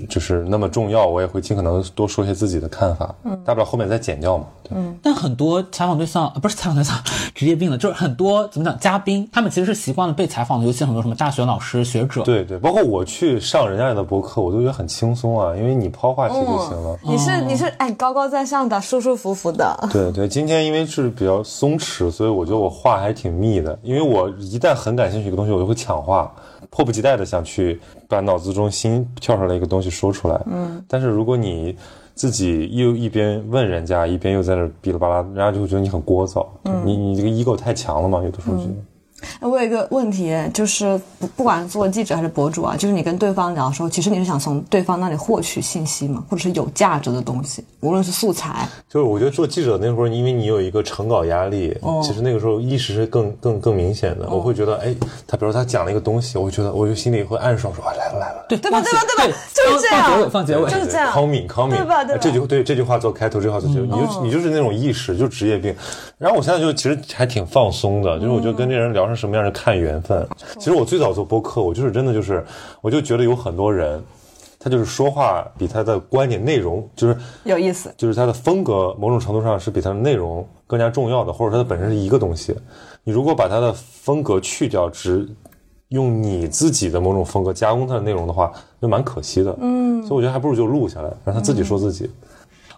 就是那么重要，我也会尽可能多说一些自己的看法，嗯，大不了后面再剪掉嘛，对，但很多采访对象呃不是采访对象，(laughs) 职业病了，就是很多怎么讲，嘉宾他们其实是习惯了被采访的，尤其很多什么大学老师、学者。对对，包括我去上人家的博客，我都觉得很轻松啊，因为你抛话题就行了。你是你是哎高高在上的，舒舒服服的。对对，(laughs) 今天因为是比较松弛，所以我觉得我话还挺密的。因为我一旦很感兴趣一个东西，我就会抢话，迫不及待的想去把脑子中心跳出来一个东西说出来。嗯，但是如果你自己又一边问人家，一边又在那哔哩吧啦，人家就会觉得你很聒噪。你你这个 ego 太强了嘛，有的时候觉得。哎我有一个问题，就是不不管做记者还是博主啊，就是你跟对方聊的时候，其实你是想从对方那里获取信息嘛，或者是有价值的东西，无论是素材，就是我觉得做记者那会儿，因为你有一个成稿压力，其实那个时候意识是更更更明显的。我会觉得，哎，他比如说他讲了一个东西，我会觉得，我就心里会暗爽说，啊，来了来了。对对吧对吧对吧就是这样放结尾，放结尾。就是这样康敏康敏，对吧对吧这句对这句话做开头，这句话做结尾，你就你就是那种意识，就是职业病。然后我现在就其实还挺放松的，就是我觉得跟这人聊成什么样是看缘分。其实我最早做播客，我就是真的就是，我就觉得有很多人，他就是说话比他的观点内容就是有意思。就是他的风格，某种程度上是比他的内容更加重要的，或者他的本身是一个东西。你如果把他的风格去掉，只用你自己的某种风格加工它的内容的话，就蛮可惜的。嗯，所以我觉得还不如就录下来，让他自己说自己。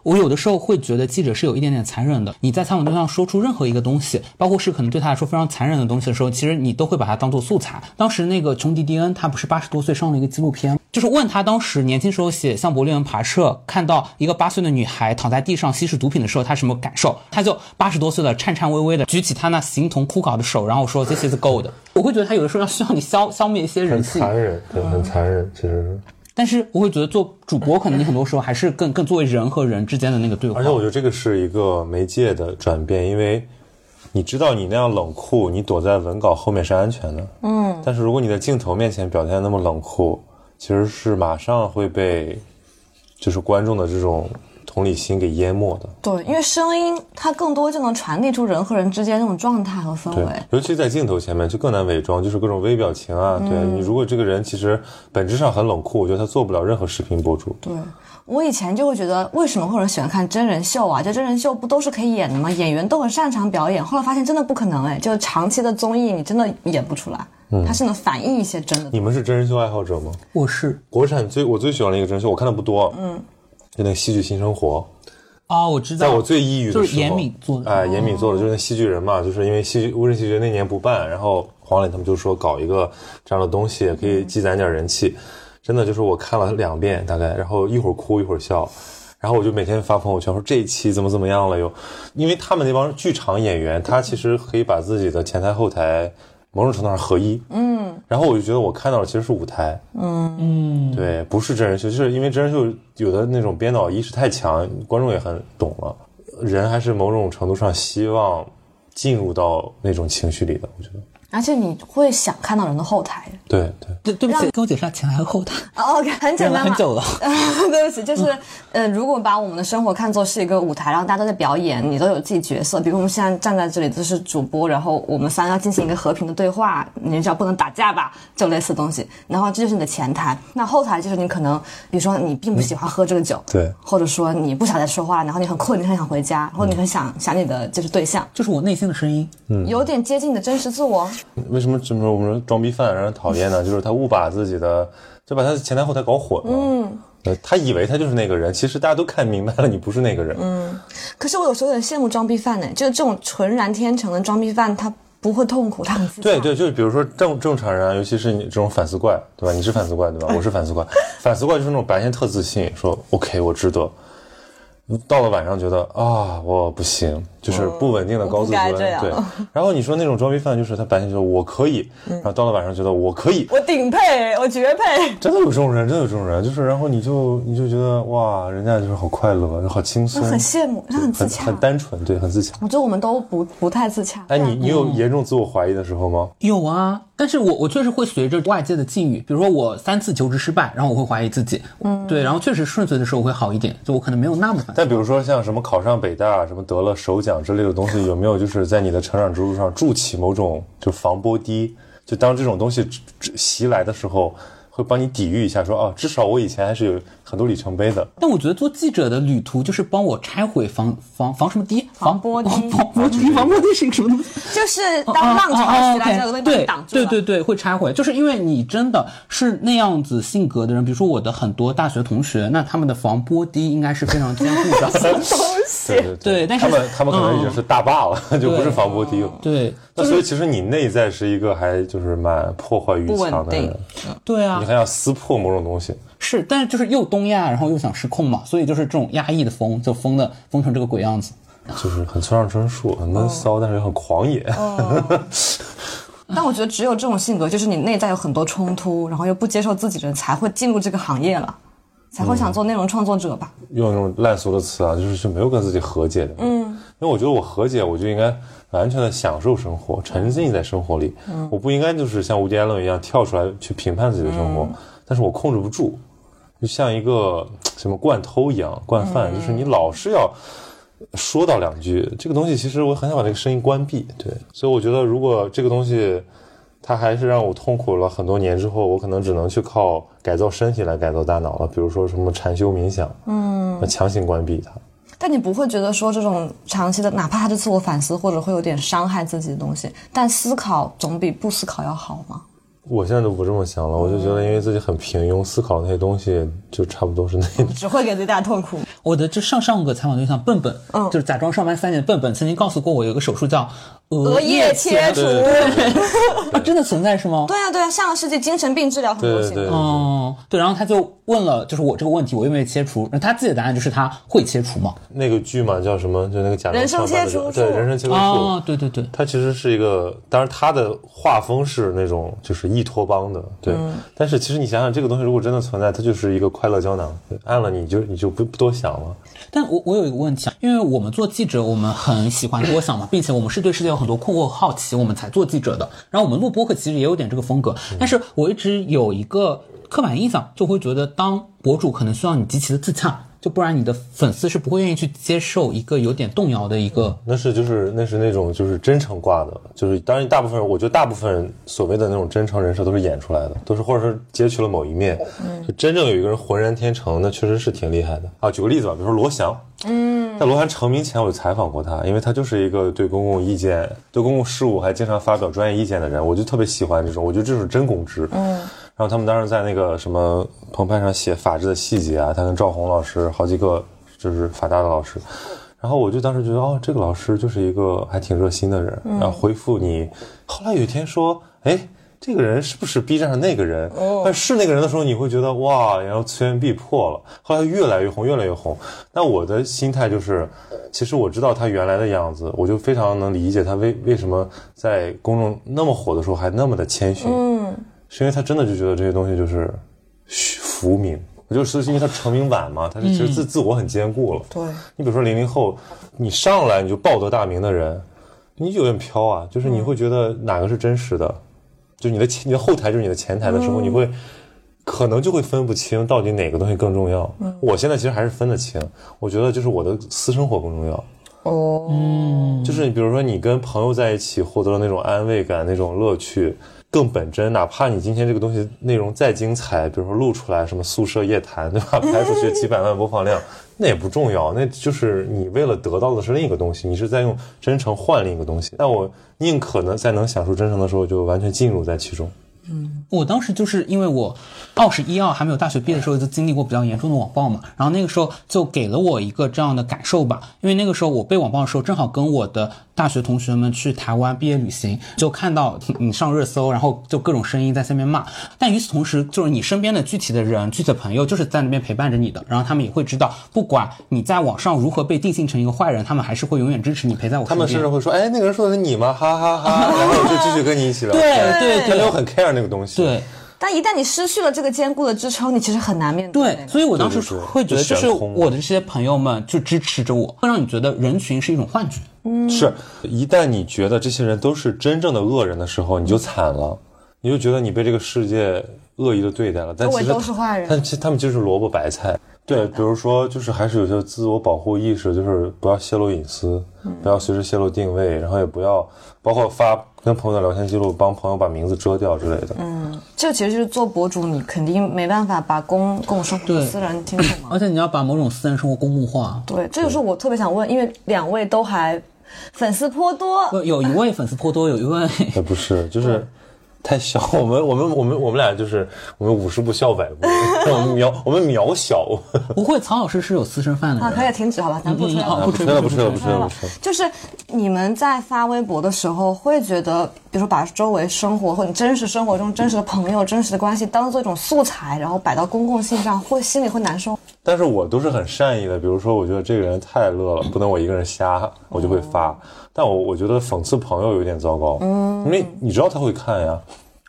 我有的时候会觉得记者是有一点点残忍的。你在采访对象说出任何一个东西，包括是可能对他来说非常残忍的东西的时候，其实你都会把它当做素材。当时那个琼迪迪恩，他不是八十多岁上了一个纪录片，就是问他当时年轻时候写向伯利人跋涉，看到一个八岁的女孩躺在地上吸食毒品的时候，他什么感受？他就八十多岁了，颤颤巍巍的举起他那形同枯槁的手，然后说 This is gold。我会觉得他有的时候要需要你消消灭一些人性。很残忍，对，很残忍，其实。但是我会觉得做主播，可能你很多时候还是更更作为人和人之间的那个对话。而且我觉得这个是一个媒介的转变，因为你知道你那样冷酷，你躲在文稿后面是安全的。嗯。但是如果你在镜头面前表现得那么冷酷，其实是马上会被就是观众的这种同理心给淹没的。对，因为声音它更多就能传递出人和人之间那种状态和氛对围。，尤其在镜头前面就更难伪装，就是各种微表情啊。对你，如果这个人其实本质上很冷酷，我觉得他做不了任何视频博主。对我以前就会觉得，为什么会有人喜欢看真人秀啊？就真人秀不都是可以演的吗？演员都很擅长表演。后来发现真的不可能哎，就是长期的综艺你真的演不出来，它是能反映一些真的。你们是真人秀爱好者吗？我是国产最我最喜欢的一个真人秀，我看的不多，嗯，就那个《戏剧新生活》。啊、我知道，在我最抑郁的时候，就是严敏做的哎，严敏做的就是那戏剧人嘛，就是因为戏剧乌镇戏剧节那年不办，然后黄磊他们就说搞一个这样的东西，可以积攒点人气。真的就是我看了两遍大概，然后一会儿哭一会儿笑，然后我就每天发朋友圈说这一期怎么怎么样了又，因为他们那帮剧场演员，他其实可以把自己的前台后台某种程度上合一，嗯，然后我就觉得我看到的其实是舞台，嗯，对，不是真人秀，就是因为真人秀有的那种编导意识太强，观众也很懂了，人还是某种程度上希望进入到那种情绪里的，我觉得，而且你会想看到人的后台。对对，对对不起，跟我解释下前台和后台，哦 OK，很简单嘛。很久了。(laughs) 对不起，就是呃，如果把我们的生活看作是一个舞台，然后大家都在表演，你都有自己角色。比如我们现在站在这里都是主播，然后我们三个要进行一个和平的对话，你只要不能打架吧，就类似的东西。然后这就是你的前台，那后台就是你可能，比如说你并不喜欢喝这个酒，对或者说你不想再说话，然后你很困，你很想回家，或者你很想想你的就是对象，就是我内心的声音。嗯有点接近你的真实自我。为什么这么说我们说装逼犯让人讨厌呢？就是他误把自己的，就把他的前台后台搞混了，嗯，呃，他以为他就是那个人，其实大家都看明白了，你不是那个人，嗯，可是我有时候有点羡慕装逼犯呢，就是这种纯然天成的装逼犯，他不会痛苦，他很自洽。对对，就是比如说正正常人啊，尤其是你这种反思怪，对吧？你是反思怪，对吧？(laughs) 我是反思怪，反思怪就是那种白天特自信，说 OK 我值得。到了晚上觉得啊我不行，就是不稳定的高自尊，对。然后你说那种装逼犯，就是他白天觉得我可以，然后到了晚上觉得我可以，我顶配，我绝配。真的有这种人，真的有这种人，就是然后你就你就觉得哇，人家就是好快乐，好轻松，很羡慕，他很自很洽。很单纯，对，很自洽。我觉得我们都不不太自洽。哎，你你有严重自我怀疑的时候吗？有啊，但是我我确实会随着外界的境遇，比如说我三次求职失败，然后我会怀疑自己，嗯，对，然后确实顺遂的时候会好一点，就我可能没有那么反。但比如说像什么考上北大、什么得了首奖讲之类的东西，有没有就是在你的成长之路上筑起某种就防波堤？就当这种东西袭来的时候，会帮你抵御一下说，啊，至少我以前还是有很多里程碑的。但我觉得做记者的旅途就是帮我拆毁防防防什么堤？防波堤防防波堤？防波堤是一个什么东西？就是当浪潮袭来之后，被把你哦对挡住了。对对对，会拆毁，就是因为你真的是那样子性格的人，比如说我的很多大学同学，那他们的防波堤应该是非常坚固的。(laughs) 对对对但是他们他们可能已经是大坝了，(laughs) 就不是防波堤了。对，那所以其实你内在是一个还就是蛮破坏欲强的人，对啊你，还要撕破某种东西。是，但是就是又东亚，然后又想失控嘛，所以就是这种压抑的疯，就疯的疯成这个鬼样子。就是很村上春树，很闷骚，但是又很狂野。(laughs) 但我觉得只有这种性格，就是你内在有很多冲突，然后又不接受自己的人，才会进入这个行业了，才会想做内容创作者吧。用那种烂俗的词啊，就是是没有跟自己和解的。嗯，因为我觉得我和解，我就应该完全的享受生活，沉浸在生活里。嗯，我不应该就是像无迪艾伦一样跳出来去评判自己的生活，但是我控制不住，就像一个什么惯偷一样，惯犯，就是你老是要。说到两句，这个东西其实我很想把这个声音关闭，对，所以我觉得如果这个东西，它还是让我痛苦了很多年之后，我可能只能去靠改造身体来改造大脑了，比如说什么禅修冥想，嗯，强行关闭它。但你不会觉得说这种长期的，哪怕他是自我反思或者会有点伤害自己的东西，但思考总比不思考要好吗？我现在都不这么想了，我就觉得因为自己很平庸，思考那些东西就差不多是那种。(laughs) 只会给最大痛苦。我的这上上个采访对象笨笨，嗯就是假装上班三年的笨笨，曾经告诉过我有个手术叫额叶切除，啊，(laughs) 真的存在是吗？对啊对啊，上个世纪精神病治疗很流行。对对对，哦，对，然后他就问了，就是我这个问题，我愿不愿意切除？然后他自己的答案就是他会切除嘛。那个剧嘛叫什么？就那个假装人生切除对人生切除术。哦，对对对，他其实是一个，当然他的画风是那种就是异托邦的，对。但是其实你想想，这个东西如果真的存在，它就是一个快乐胶囊，按了你就你就不不多想了。但我我有一个问题啊，因为我们做记者，我们很喜欢多想嘛，并且我们是对世界有很多困惑和好奇，我们才做记者的。然后我们录播客其实也有点这个风格，但是我一直有一个刻板印象，就会觉得当博主可能需要你极其的自洽，就不然你的粉丝是不会愿意去接受一个有点动摇的一个。那是就是那是那种就是真诚挂的，就是当然大部分人我觉得大部分所谓的那种真诚人设都是演出来的，都是或者是截取了某一面。就真正有一个人浑然天成，那确实是挺厉害的啊。举个例子吧，比如说罗翔，嗯，在罗翔成名前我就采访过他，因为他就是一个对公共意见、对公共事务还经常发表专业意见的人，我就特别喜欢这种，我觉得这是真公知。嗯。然后他们当时在那个什么澎湃上写法治的细节啊，他跟赵红老师好几个就是法大的老师，然后我就当时觉得哦，这个老师就是一个还挺热心的人，然后回复你。后来有一天说，哎，这个人是不是 B 站上那个人？但是那个人的时候，你会觉得哇，然后次元壁破了。后来越来越红，越来越红。那我的心态就是，其实我知道他原来的样子，我就非常能理解他为为什么在公众那么火的时候还那么的谦逊。嗯，是因为他真的就觉得这些东西就是虚浮名。我就是因为他成名晚嘛，他就其实自、自我很坚固了。对，你比如说零零后，你上来你就报得大名的人，你有点飘啊，就是你会觉得哪个是真实的，就你的前你的后台就是你的前台的时候，你会可能就会分不清到底哪个东西更重要。我现在其实还是分得清，我觉得就是我的私生活更重要。哦，就是你比如说你跟朋友在一起获得了那种安慰感、那种乐趣，更本真。哪怕你今天这个东西内容再精彩，比如说录出来什么宿舍夜谈，对吧？(laughs) 拍出去几百万播放量，那也不重要。那就是你为了得到的是另一个东西，你是在用真诚换另一个东西。那我宁可能，在能享受真诚的时候，就完全进入在其中。我当时就是因为我二十一二还没有大学毕业的时候，就经历过比较严重的网暴嘛，然后那个时候就给了我一个这样的感受吧。因为那个时候我被网暴的时候，正好跟我的大学同学们去台湾毕业旅行，就看到你上热搜，然后就各种声音在下面骂。但与此同时，就是你身边的具体的人、具体的朋友，就是在那边陪伴着你的，然后他们也会知道，不管你在网上如何被定性成一个坏人，他们还是会永远支持你，陪在我身边。他们甚至会说：“哎，那个人说的是你吗？哈哈哈然后我就继续跟你一起聊对天。对对他没有很 care 那个东西。对。但一旦你失去了这个坚固的支撑，你其实很难面对那对，所以我当时会觉得，就是我的这些朋友们就支持着我，会让你觉得人群是一种幻觉。嗯是，一旦你觉得这些人都是真正的恶人的时候，你就惨了，你就觉得你被这个世界恶意的对待了。但其实都是坏人但其实他们就是萝卜白菜。对，比如说，就是还是有些自我保护意识，就是不要泄露隐私，不要随时泄露定位，然后也不要包括发跟朋友的聊天记录，帮朋友把名字遮掉之类的。嗯，这其实就是做博主，你肯定没办法把公共生活私人清楚嘛。而且你要把某种私人生活公共化。对，这就是我特别想问，因为两位都还粉丝颇多，有有一位粉丝颇多，有一位也不是，就是太小。(laughs) 我们我们我们我们俩就是我们五十步笑百步，我们渺我们渺小。(laughs) 不会，曹老师是有私生饭的啊，人。可以停止好吧，咱不吹了。嗯啊不吹吹了不吹了不吹了不吹了。就是你们在发微博的时候，会觉得，比如说把周围生活或你真实生活中真实的朋友、真实的关系当做一种素材，然后摆到公共性上，会心里会难受。但是我都是很善意的，比如说我觉得这个人太乐了，不能我一个人瞎，我就会发。但我我觉得讽刺朋友有点糟糕，嗯，因为你知道他会看呀。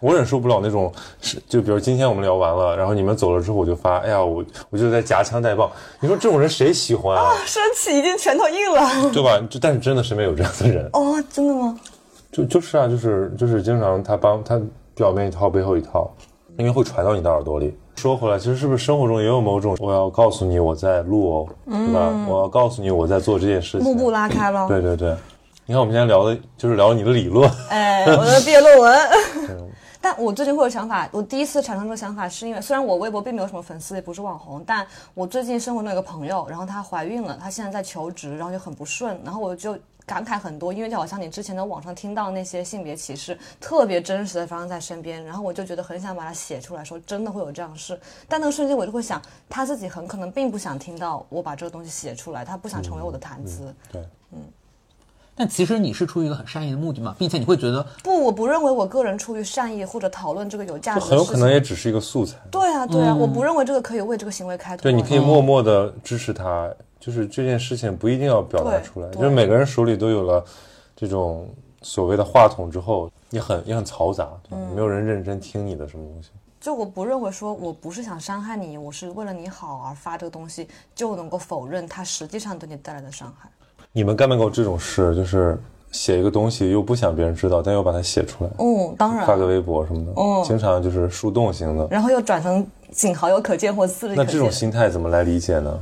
我忍受不了那种是，就比如今天我们聊完了，然后你们走了之后，我就发，哎呀，我我就在夹枪带棒。你说这种人谁喜欢啊？生气已经拳头硬了。对吧？就但是真的身边有这样的人，哦，真的吗？就就是啊，就是就是经常他帮他表面一套背后一套，因为会传到你的耳朵里。说回来，其实是不是生活中也有某种我要告诉你我在录哦，对吧？我要告诉你我在做这件事情。幕布拉开了。对对对，你看我们今天聊的就是聊你的理论，哎，我的毕业论文。(laughs) (laughs) 但我最近会有想法，我第一次产生这个想法是因为，虽然我微博并没有什么粉丝，也不是网红，但我最近生活中有个朋友，然后她怀孕了，她现在在求职，然后就很不顺，然后我就。感慨很多，因为就好像你之前在网上听到那些性别歧视，特别真实的发生在身边，然后我就觉得很想把它写出来，说真的会有这样的事。但那个瞬间我就会想，她自己很可能并不想听到我把这个东西写出来，她不想成为我的谈资。对，但其实你是出于一个很善意的目的嘛，并且你会觉得不，我不认为我个人出于善意或者讨论这个有价值很有可能也只是一个素材。对啊，对啊，我不认为这个可以为这个行为开脱。对，你可以默默的支持他，就是这件事情不一定要表达出来，对就是每个人手里都有了这种所谓的话筒之后，也很也很嘈杂，对吧没有人认真听你的什么东西。就我不认为说我不是想伤害你，我是为了你好而发这个东西，就能够否认它实际上对你带来的伤害。你们干没干过这种事？就是写一个东西又不想别人知道，但又把它写出来，嗯，当然发。个微博什么的，嗯经常就是树洞型的。然后又转成仅好友可见或自立可见。那这种心态怎么来理解呢？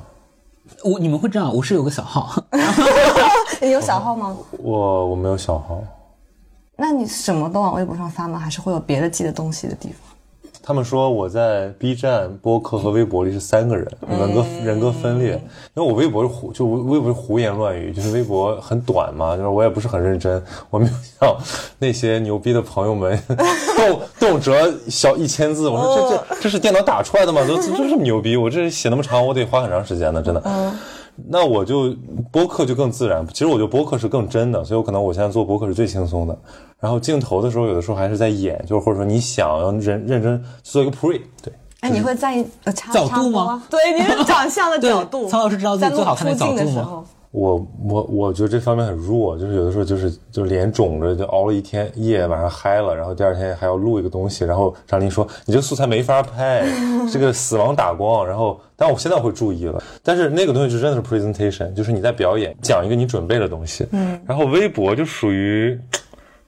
我你们会这样，我是有个小号，(laughs) 你有小号吗？我我没有小号，那你什么都往微博上发吗？还是会有别的记的东西的地方？他们说我在 B 站、播客和微博里是三个人，人格人格分裂。因为我微博是胡，就微博是胡言乱语，就是微博很短嘛，就是我也不是很认真，我没有像那些牛逼的朋友们 (laughs) 动动辄小一千字，我说这这这是电脑打出来的吗？都这这这么牛逼，我这写那么长，我得花很长时间呢，真的。那我就播客就更自然，其实我觉得播客是更真的，所以我可能我现在做播客是最轻松的。然后镜头的时候，有的时候还是在演，就是或者说你想要认认真做一个 pre，对，哎，你会在意呃插角度吗？对，你是长相的 (laughs) 角度。对苍老师知道自己在最好看的角度吗时候，我我我觉得这方面很弱，就是有的时候就是就脸肿着，就熬了一天夜，晚上嗨了，然后第二天还要录一个东西，然后张琳说你这个素材没法拍，这个死亡打光，然后但我现在会注意了，但是那个东西就真的是 presentation，就是你在表演讲一个你准备的东西，嗯，然后微博就属于。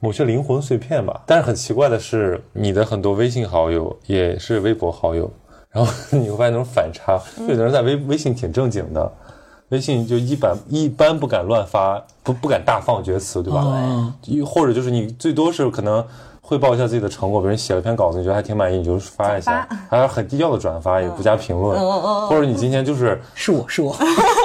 某些灵魂碎片吧，但是很奇怪的是，你的很多微信好友也是微博好友，然后 (laughs) 你会发现那种反差，有的人在微微信挺正经的，微信就一般一般不敢乱发，不不敢大放厥词，对吧？对。或者就是你最多是可能汇报一下自己的成果，比如你写了篇稿子，你觉得还挺满意，你就发一下，还要很低调的转发，也不加评论。或者你今天就是是我是我，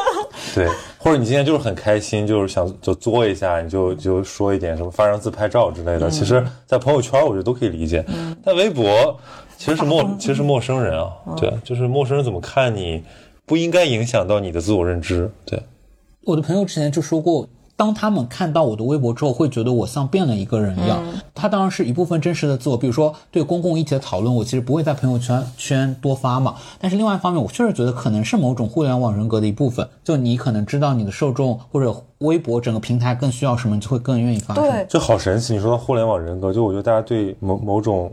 (laughs) 对，或者你今天就是很开心，就是想就作一下，你就就说一点什么发张自拍照之类的。其实，在朋友圈我觉得都可以理解，但微博其实是陌其实是陌生人啊，对，就是陌生人怎么看你，不应该影响到你的自我认知，对。我的朋友之前就说过，当他们看到我的微博之后，会觉得我像变了一个人一样。他当然是一部分真实的自我，比如说对公共议题的讨论，我其实不会在朋友圈圈多发嘛。但是另外一方面，我确实觉得可能是某种互联网人格的一部分，就你可能知道你的受众或者微博整个平台更需要什么，你就会更愿意发。对，就好神奇！你说到互联网人格，就我觉得大家对某某种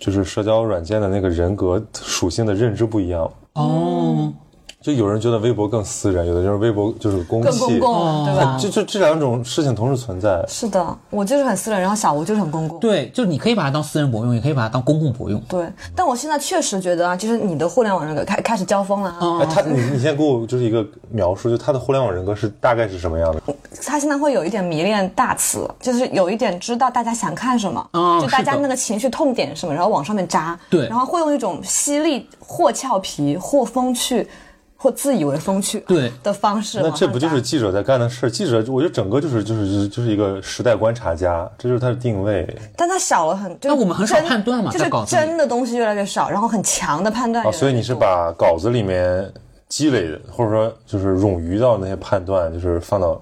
就是社交软件的那个人格属性的认知不一样。哦，就有人觉得微博更私人，有的就是微博就是公更器，公共，对吧？就就这两种事情同时存在。是的，我就是很私人，然后小吴就是很公共。对，就你可以把它当私人博用，也可以把它当公共博用。对，但我现在确实觉得啊，就是你的互联网人格开开始交锋了啊。哎，他你你现在给我就是一个描述，就他的互联网人格是大概是什么样的？他现在会有一点迷恋大词，就是有一点知道大家想看什么，嗯就大家是的那个情绪痛点是什么，然后往上面扎，对然后会用一种犀利或俏皮或风趣或自以为风趣对的方式那。这不就是记者在干的事儿？记者，我觉得整个就是就是就是一个时代观察家，这就是他的定位。但他少了很，就是那我们很少真判断嘛就是稿真的东西越来越少，然后很强的判断。所以你是把稿子里面积累的，或者说就是冗余到那些判断，就是放到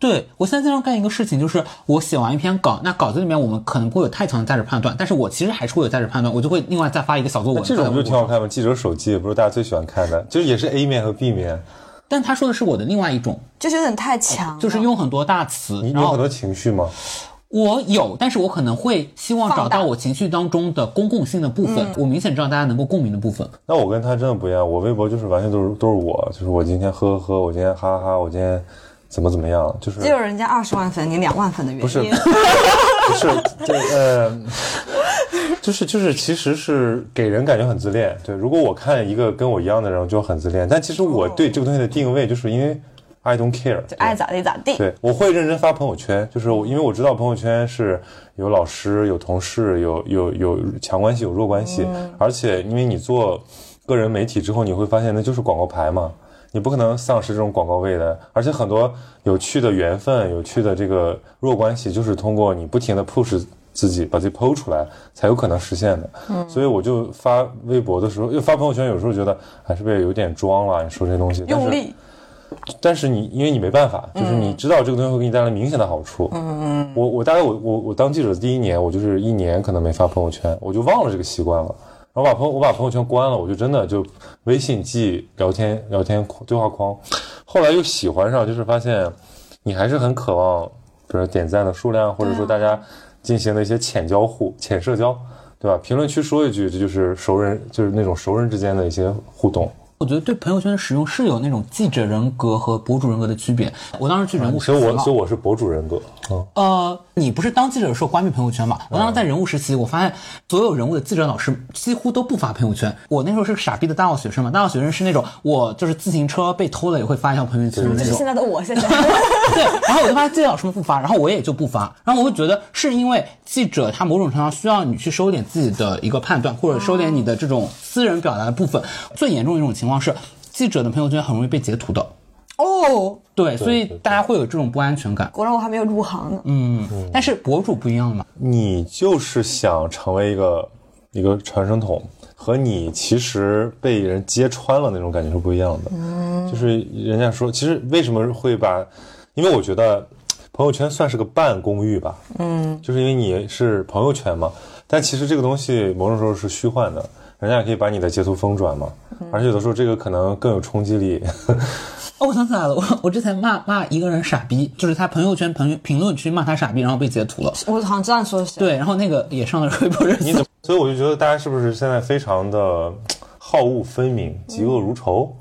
对我现在经常干一个事情，就是我写完一篇稿，那稿子里面我们可能不会有太强的价值判断，但是我其实还是会有价值判断，我就会另外再发一个小作文。这种不就挺好看吗？记者手记不是大家最喜欢看的，就是也是 A 面和 B 面，但他说的是我的另外一种，就是有点太强了，就是用很多大词你，有很多情绪吗？我有，但是我可能会希望找到我情绪当中的公共性的部分，我明显知道大家能够共鸣的部分。那我跟他真的不一样，我微博就是完全都是都是我，就是我今天呵呵呵，我今天哈哈哈，我今天怎么怎么样，就是只有人家二十万粉，你两万粉的原因。不是 (laughs) 不是这呃，就是就是其实是给人感觉很自恋。对，如果我看一个跟我一样的人，我就很自恋。但其实我对这个东西的定位，就是因为 I don't care，就爱咋地咋地。对，我会认真发朋友圈，就是我因为我知道朋友圈是有老师、有同事、有有有强关系、有弱关系，而且因为你做个人媒体之后，你会发现那就是广告牌嘛，你不可能丧失这种广告位的，而且很多有趣的缘分、有趣的这个弱关系，就是通过你不停的 push 自己，把自己剖出来，才有可能实现的。嗯，所以我就发微博的时候，又发朋友圈，有时候觉得还是不是有点装了，你说这些东西，但是用力，但是你因为你没办法，就是你知道这个东西会给你带来明显的好处。嗯嗯。我我大概我我我当记者的第一年，我就是一年可能没发朋友圈，我就忘了这个习惯了。然后把朋友我把朋友圈关了，我就真的就微信记聊天聊天框对话框。后来又喜欢上，就是发现你还是很渴望，比如说点赞的数量，或者说大家进行的一些浅交互、浅社交，对吧？评论区说一句，这就是熟人，就是那种熟人之间的一些互动。我觉得对朋友圈的使用是有那种记者人格和博主人格的区别。我当时去人物所以我所以我是博主人格。嗯。呃，你不是当记者的时候关闭朋友圈嘛？我当时在人物实习，我发现所有人物的记者老师几乎都不发朋友圈。我那时候是个傻逼的大二学生嘛，大二学生是那种我就是自行车被偷了也会发一条朋友圈的那种就是现。在的我，现在 (laughs) 对，然后我就发现记者老师们不发，然后我也就不发，然后我会觉得是因为记者他某种程度上需要你去收敛自己的一个判断，或者收敛你的这种私人表达的部分。最严重的一种情况是，记者的朋友圈很容易被截图的。哦，对，所以大家会有这种不安全感。果然我还没有入行呢。嗯，但是博主不一样嘛。你就是想成为一个一个传声筒，和你其实被人揭穿了那种感觉是不一样的。嗯，就是人家说，其实为什么会把，因为我觉得朋友圈算是个半公寓吧。嗯，就是因为你是朋友圈嘛，但其实这个东西某种时候是虚幻的，人家也可以把你的截图封转嘛。而且有的时候这个可能更有冲击力。哦，我想起来了，我我之前骂骂一个人傻逼，就是他朋友圈朋评论区骂他傻逼，然后被截图了。我好像知道你说的是谁。对，然后那个也上了微博热搜你怎么？所以我就觉得大家是不是现在非常的好恶分明、嫉恶如仇，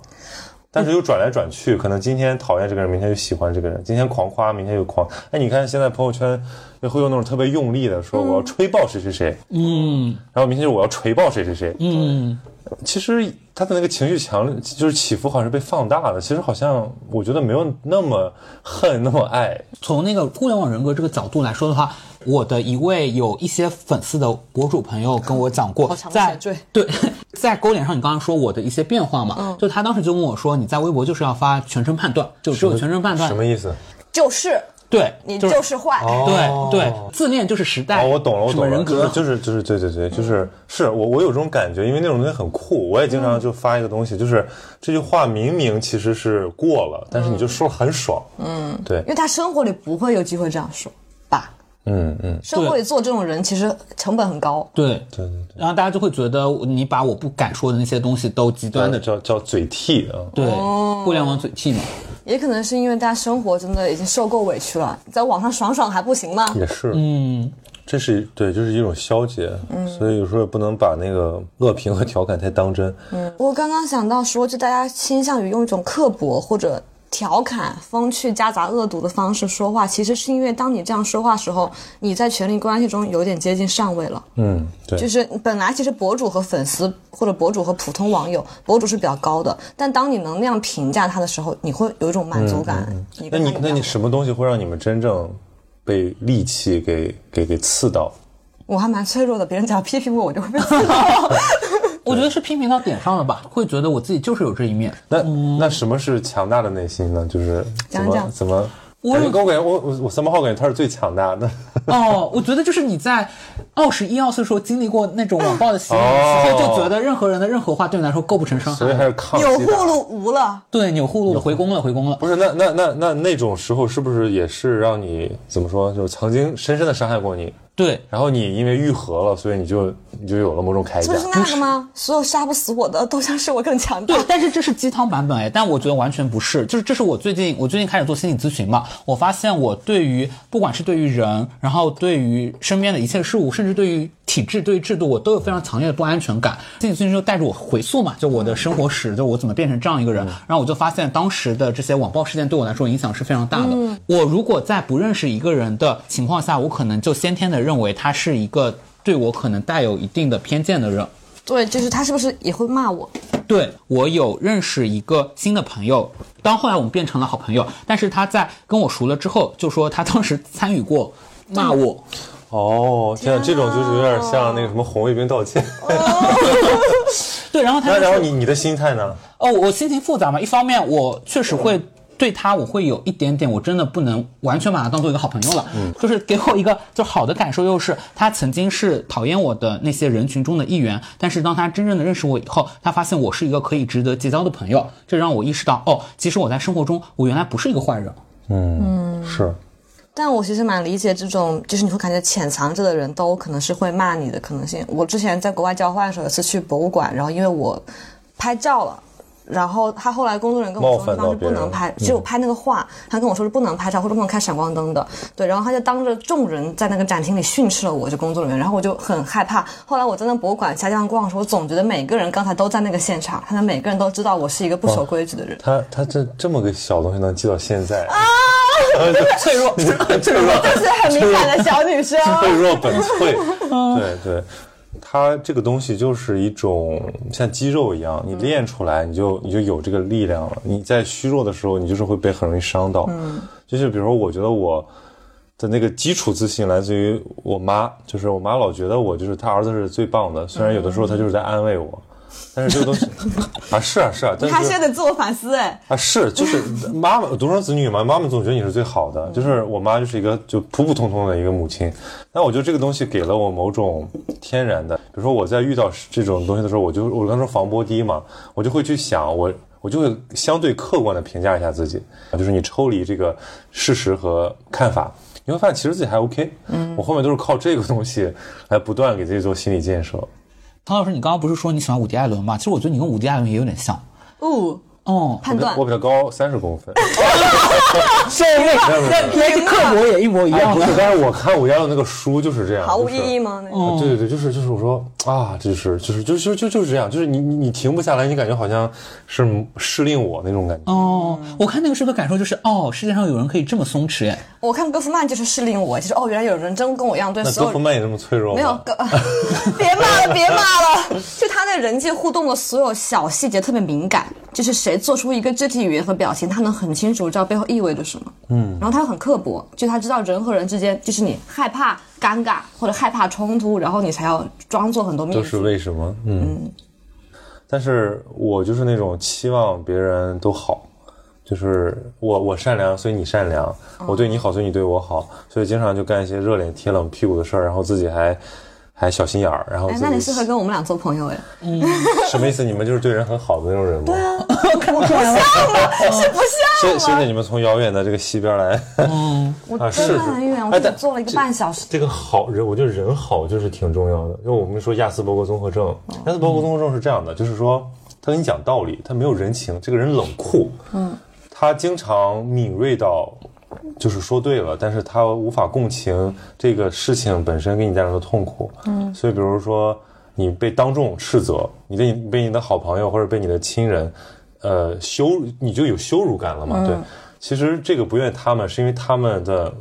但是又转来转去，可能今天讨厌这个人，明天又喜欢这个人；今天狂夸，明天又狂。哎，你看现在朋友圈又会有那种特别用力的说我要吹爆谁谁谁，嗯然后明天就我要锤爆谁谁谁。嗯，其实他的那个情绪强烈，就是起伏好像是被放大了。其实好像我觉得没有那么恨，那么爱。从那个互联网人格这个角度来说的话，我的一位有一些粉丝的博主朋友跟我讲过好，强的在对 (laughs) 在勾脸上，你刚刚说我的一些变化嘛，就他当时就跟我说，你在微博就是要发全程判断，就只有全程判断什，么意思？就是对，你就是就是坏。哦对对，自恋就是时代，哦，我懂了，我懂了，人格，就是就是对对对，就是是我我有这种感觉，因为那种东西很酷，我也经常就发一个东西，就是这句话明明其实是过了，但是你就说得很爽，嗯，对因，为他生活里不会有机会这样说吧？嗯嗯，社会做这种人其实成本很高。对。对对对，然后大家就会觉得你把我不敢说的那些东西都极端的，叫叫嘴替啊，对，互联网嘴替嘛，也可能是因为大家生活真的已经受够委屈了，在网上爽爽还不行吗？也是，嗯，这是对，就是一种消解，嗯。所以有时候也不能把那个恶评和调侃太当真，嗯。我刚刚想到说，就大家倾向于用一种刻薄或者调侃、风趣夹杂恶毒的方式说话，其实是因为当你这样说话时候，你在权力关系中有点接近上位了。嗯，对，就是本来其实博主和粉丝或者博主和普通网友，博主是比较高的，但当你能那样评价他的时候，你会有一种满足感。你那你那你什么东西会让你们真正被戾气给给给刺到？我还蛮脆弱的，别人只要批评我，我就会被刺到。(laughs) 我觉得是批评到点上了吧，会觉得我自己就是有这一面。那、那什么是强大的内心呢？就是怎么讲讲怎么？我感觉我感觉我我我三八号感觉他是最强大的。哦，我觉得就是你在二十一二岁的时候经历过那种网暴的洗礼哦之后，就觉得任何人的任何话对你来说构不成伤害。所以还是抗钮。祜禄无了，对，钮祜禄回宫了，回宫了。不是，那那那那那种时候是不是也是让你怎么说？就是曾经深深的伤害过你，对，然后你因为愈合了，所以你就你就有了某种铠甲这不。是那个吗？所有杀不死我的，都像是我更强大对。，但是这是鸡汤版本哎，但我觉得完全不是，就是这是我最近我最近开始做心理咨询嘛，我发现我对于不管是对于人，然后对于身边的一切事物，甚至对于体制、对于制度，我都有非常强烈的不安全感。心理咨询师就带着我回溯嘛，就我的生活史，就我怎么变成这样一个人，然后我就发现当时的这些网暴事件对我来说影响是非常大的。我如果在不认识一个人的情况下，我可能就先天的认为他是一个对我可能带有一定的偏见的人。对，就是他是不是也会骂我？对我有认识一个新的朋友，当后来我们变成了好朋友，但是他在跟我熟了之后，就说他当时参与过骂我，哦，天啊，这种就是有点像那个什么红卫兵道歉。(laughs) 对，然后他然后你你的心态呢？哦，我心情复杂嘛，一方面我确实会。对他，我会有一点点，我真的不能完全把他当做一个好朋友了。嗯，就是给我一个就好的感受，又是他曾经是讨厌我的那些人群中的一员，但是当他真正的认识我以后，他发现我是一个可以值得结交的朋友，这让我意识到，哦，其实我在生活中我原来不是一个坏人。嗯，是。但我其实蛮理解这种，就是你会感觉潜藏着的人都可能是会骂你的可能性。我之前在国外交换的时候，有次去博物馆，然后因为我拍照了。然后他后来工作人员跟我说，当时不能拍，只有拍那个画，他跟我说是不能拍照或者不能开闪光灯的。对，然后他就当着众人在那个展厅里训斥了我，这工作人员。然后我就很害怕。后来我在那博物馆瞎地方逛的时候，我总觉得每个人刚才都在那个现场，他们每个人都知道我是一个不守规矩的人。他他这这么个小东西能记到现在啊？(laughs) 脆弱，(laughs) 脆弱，就是很敏感的小女生，(laughs) 脆弱本脆。对对。它这个东西就是一种像肌肉一样，你练出来，你就你就有这个力量了。你在虚弱的时候，你就是会被很容易伤到。嗯，就是比如说，我觉得我的那个基础自信来自于我妈，就是我妈老觉得我就是她儿子是最棒的，虽然有的时候她就是在安慰我。但是这个东西 (laughs) 啊，是啊是啊，他现在得自我反思哎。啊是就是 (laughs) 妈妈独生子女嘛，妈妈总觉得你是最好的，就是我妈就是一个就普普通通的一个母亲，但我觉得这个东西给了我某种天然的，比如说我在遇到这种东西的时候，我就我刚说防波堤嘛，我就会去想我我就会相对客观的评价一下自己，就是你抽离这个事实和看法，你会发现其实自己还 OK，嗯，我后面都是靠这个东西来不断给自己做心理建设。唐老师，你刚刚不是说你喜欢伍迪·艾伦吗？其实我觉得你跟伍迪·艾伦也有点像。哦。哦，判断我比他高三十公分，(laughs) (laughs) 是那那刻薄也一模一样。不是，但是我看我家的那个书就是这样，毫无意义吗？那个，对对对，就是就是我说啊，就是就是就就就就是这样，就是你你你停不下来，你感觉好像是适令我那种感觉。哦，我看那个书的感受就是，哦，世界上有人可以这么松弛。我看戈夫曼就是适令我，就是哦，原来有人真跟我一样对。那戈夫曼也这么脆弱？没有，(laughs) 别骂了，别骂了。就他在人际互动的所有小细节特别敏感，就是谁做出一个肢体。语言和表情，他能很清楚知道背后意味着什么。嗯，然后他又很刻薄，就他知道人和人之间，就是你害怕尴尬或者害怕冲突，然后你才要装作很多面具。都是为什么？嗯。但是我就是那种期望别人都好，就是我我善良，所以你善良；我对你好，所以你对我好，所以经常就干一些热脸贴冷屁股的事儿，然后自己还。还小心眼儿，然后哎那你适合跟我们俩做朋友哎？嗯，(laughs) 什么意思？你们就是对人很好的那种人吗？对啊，(laughs) 不像吗？(laughs) 是不像吗？谢谢你们从遥远的这个西边来。嗯，(laughs) 我真的很远，我只坐了一个半小时。这个好人，我觉得人好就是挺重要的。因为我们说亚斯伯格综合症，亚斯伯格综合症是这样的，就是说他跟你讲道理，他没有人情，这个人冷酷。嗯，他经常敏锐到。就是说对了，但是他无法共情这个事情本身给你带来的痛苦。嗯，所以比如说你被当众斥责，你的被你的好朋友或者被你的亲人，呃，羞你就有羞辱感了嘛？对，其实这个不怨他们，是因为他们的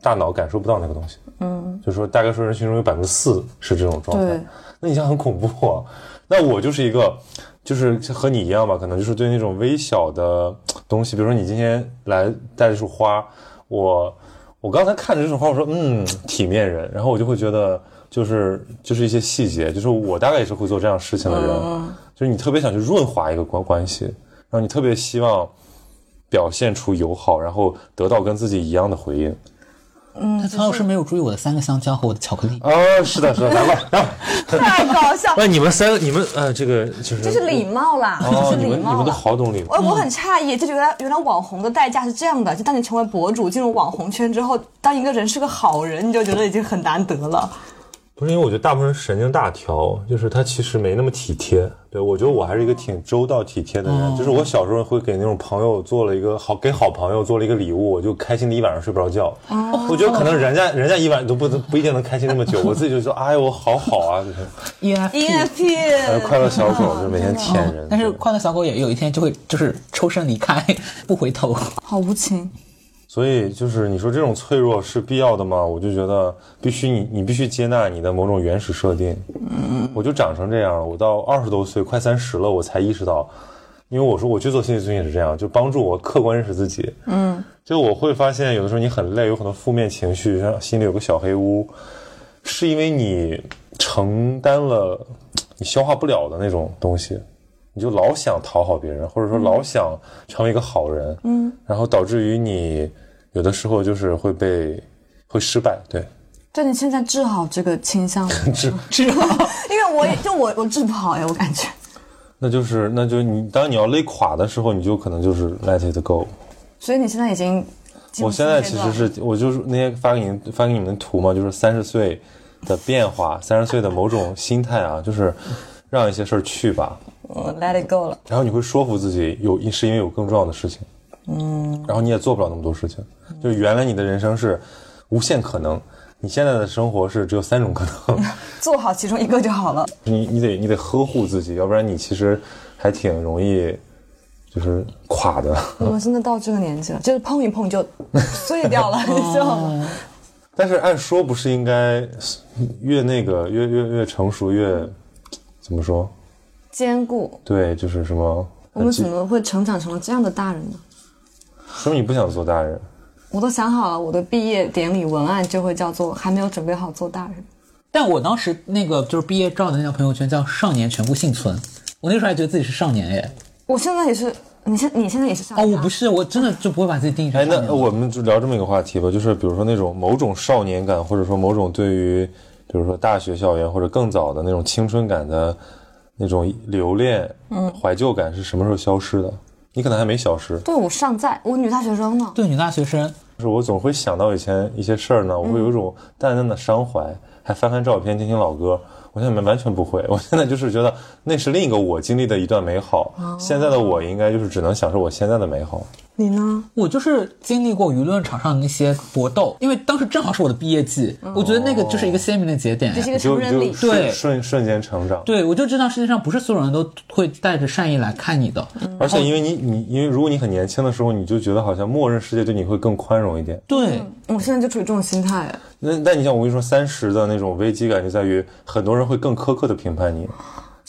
大脑感受不到那个东西。嗯，就是说大概说人群中有百分之四是这种状态。那你想很恐怖。啊。那我就是一个。就是和你一样吧，可能就是对那种微小的东西，比如说你今天来带这束花，我我刚才看着这束花，我说嗯，体面人，然后我就会觉得就是就是一些细节，就是我大概也是会做这样事情的人，就是你特别想去润滑一个关关系，然后你特别希望表现出友好，然后得到跟自己一样的回应。嗯，苍老师没有注意我的三个香蕉和我的巧克力。哦，是的，是的，来吧，来吧。(laughs) 太搞笑。那你们三个，你们呃，这个就是。这是礼貌啦，这是礼貌。你们都好懂礼貌。我我很诧异，就觉得原来网红的代价是这样的，就当你成为博主，进入网红圈之后，当一个人是个好人，你就觉得已经很难得了。不是因为我觉得大部分人神经大条，就是他其实没那么体贴。对我觉得我还是一个挺周到体贴的人，就是我小时候会给那种朋友做了一个好，给好朋友做了一个礼物，我就开心的一晚上睡不着觉。我觉得可能人家人家一晚都不不一定能开心那么久，(laughs) 我自己就说哎呦我好好啊，就是 E F E F P，快乐小狗就是每天舔人，但是快乐小狗也有一天就会就是抽身离开，不回头，好无情。所以就是你说这种脆弱是必要的吗？我就觉得必须你你必须接纳你的某种原始设定。嗯，我就长成这样了，我到二十多岁快三十了，我才意识到，因为我说我去做心理咨询也是这样，就帮助我客观认识自己。嗯，就我会发现有的时候你很累，有很多负面情绪，像心里有个小黑屋，是因为你承担了你消化不了的那种东西。你就老想讨好别人，或者说老想成为一个好人，嗯，然后导致于你有的时候就是会被会失败，对，就你现在治好这个倾向了，(laughs) 治治好，(laughs) 因为我也就我我治不好呀，我感觉。那就是那就你当你要累垮的时候，你就可能就是 let it go。所以你现在已经，我现在其实是我就是那天发给你发给你们的图嘛，就是三十岁的变化，三十岁的某种心态啊，就是让一些事儿去吧。我 let it go 了，然后你会说服自己有，是因为有更重要的事情，嗯，然后你也做不了那么多事情，就是原来你的人生是无限可能，你现在的生活是只有三种可能，(laughs) 做好其中一个就好了。你你得你得呵护自己，要不然你其实还挺容易就是垮的。我们真的到这个年纪了，就是碰一碰就碎掉了，(laughs) 你知道吗？(laughs) 但是按说不是应该越那个越越越成熟越怎么说？坚固对，就是什么？我们怎么会成长成了这样的大人呢？说明你不想做大人。我都想好了，我的毕业典礼文案就会叫做“还没有准备好做大人”。但我当时那个就是毕业照的那条朋友圈叫“少年全部幸存”，我那时候还觉得自己是少年耶。我现在也是，你现你现在也是少年？哦，我不是，我真的就不会把自己定义成少年。哎，那我们就聊这么一个话题吧，就是比如说那种某种少年感，或者说某种对于，比如说大学校园或者更早的那种青春感的。那种留恋、嗯，怀旧感是什么时候消失的？你可能还没消失。对我尚在，我女大学生呢。对，女大学生。就是我总会想到以前一些事儿呢，我会有一种淡淡的伤怀，还翻翻照片，听听老歌。我现在完全不会，我现在就是觉得那是另一个我经历的一段美好。现在的我应该就是只能享受我现在的美好。你呢？我就是经历过舆论场上的那些搏斗，因为当时正好是我的毕业季，我觉得那个就是一个鲜明的节点，这是一个成人礼，对，瞬瞬间成长。对，我就知道世界上不是所有人都会带着善意来看你的，而且因为你你因为如果你很年轻的时候，你就觉得好像默认世界对你会更宽容一点。对，我现在就处于这种心态。那那你像我跟你说，三十的那种危机感就在于很多人会更苛刻的评判你。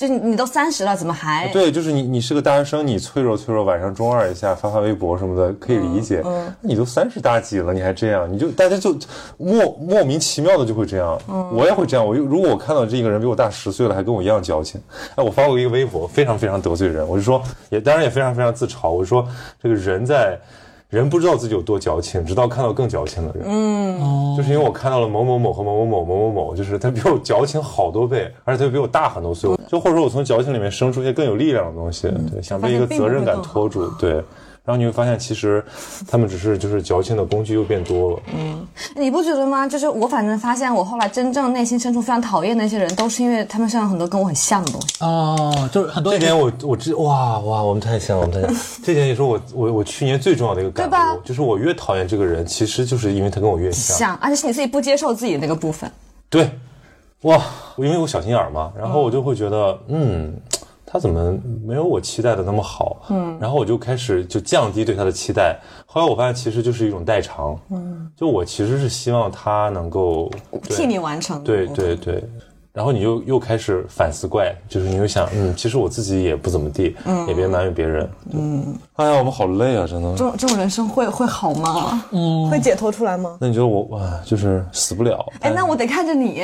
就你都三十了，怎么还？对，就是你，你是个大学生，你脆弱脆弱，晚上中二一下，发发微博什么的，可以理解。嗯，你都三十大几了，你还这样，你就大家就莫莫名其妙的就会这样。嗯，我也会这样。我如果我看到这个人比我大十岁了，还跟我一样矫情，哎，我发过一个微博，非常非常得罪人。我就说，也当然也非常非常自嘲。我说，这个人在。人不知道自己有多矫情，直到看到更矫情的人。嗯，就是因为我看到了某某某和某某某某某某，就是他比我矫情好多倍，而且他比我大很多岁。就或者说我从矫情里面生出一些更有力量的东西，对，想被一个责任感拖住，对。然后你会发现，其实他们只是就是矫情的工具又变多了。嗯，你不觉得吗？就是我反正发现，我后来真正内心深处非常讨厌那些人，都是因为他们身上很多跟我很像的东西。哦，就是很多。这点我我知哇哇，我们太像了，我们太像。这点也是我我我去年最重要的一个感悟，就是我越讨厌这个人，其实就是因为他跟我越像，像，而且是你自己不接受自己那个部分。对，哇，因为我小心眼嘛，然后我就会觉得，嗯。他怎么没有我期待的那么好？嗯，然后我就开始就降低对他的期待。后来我发现其实就是一种代偿。嗯，就我其实是希望他能够替你完成。对对对，然后你又又开始反思怪，就是你又想，嗯，其实我自己也不怎么地，嗯，也别埋怨别人。嗯，哎呀，我们好累啊，真的。这种这种人生会会好吗？嗯，会解脱出来吗？那你觉得我哇，就是死不了？哎，那我得看着你。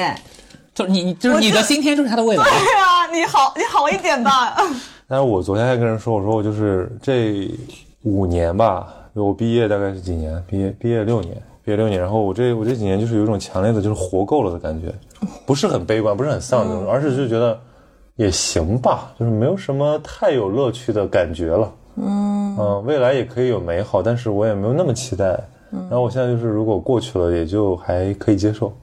就是你，就是你的今天就是他的未来。对啊，你好，你好一点吧。(laughs) 但是我昨天还跟人说，我说我就是这五年吧，我毕业大概是几年？毕业毕业六年，毕业六年。然后我这我这几年就是有一种强烈的，就是活够了的感觉，不是很悲观，不是很丧那种，而是就觉得也行吧，就是没有什么太有乐趣的感觉了。嗯嗯，未来也可以有美好，但是我也没有那么期待。然后我现在就是，如果过去了，也就还可以接受。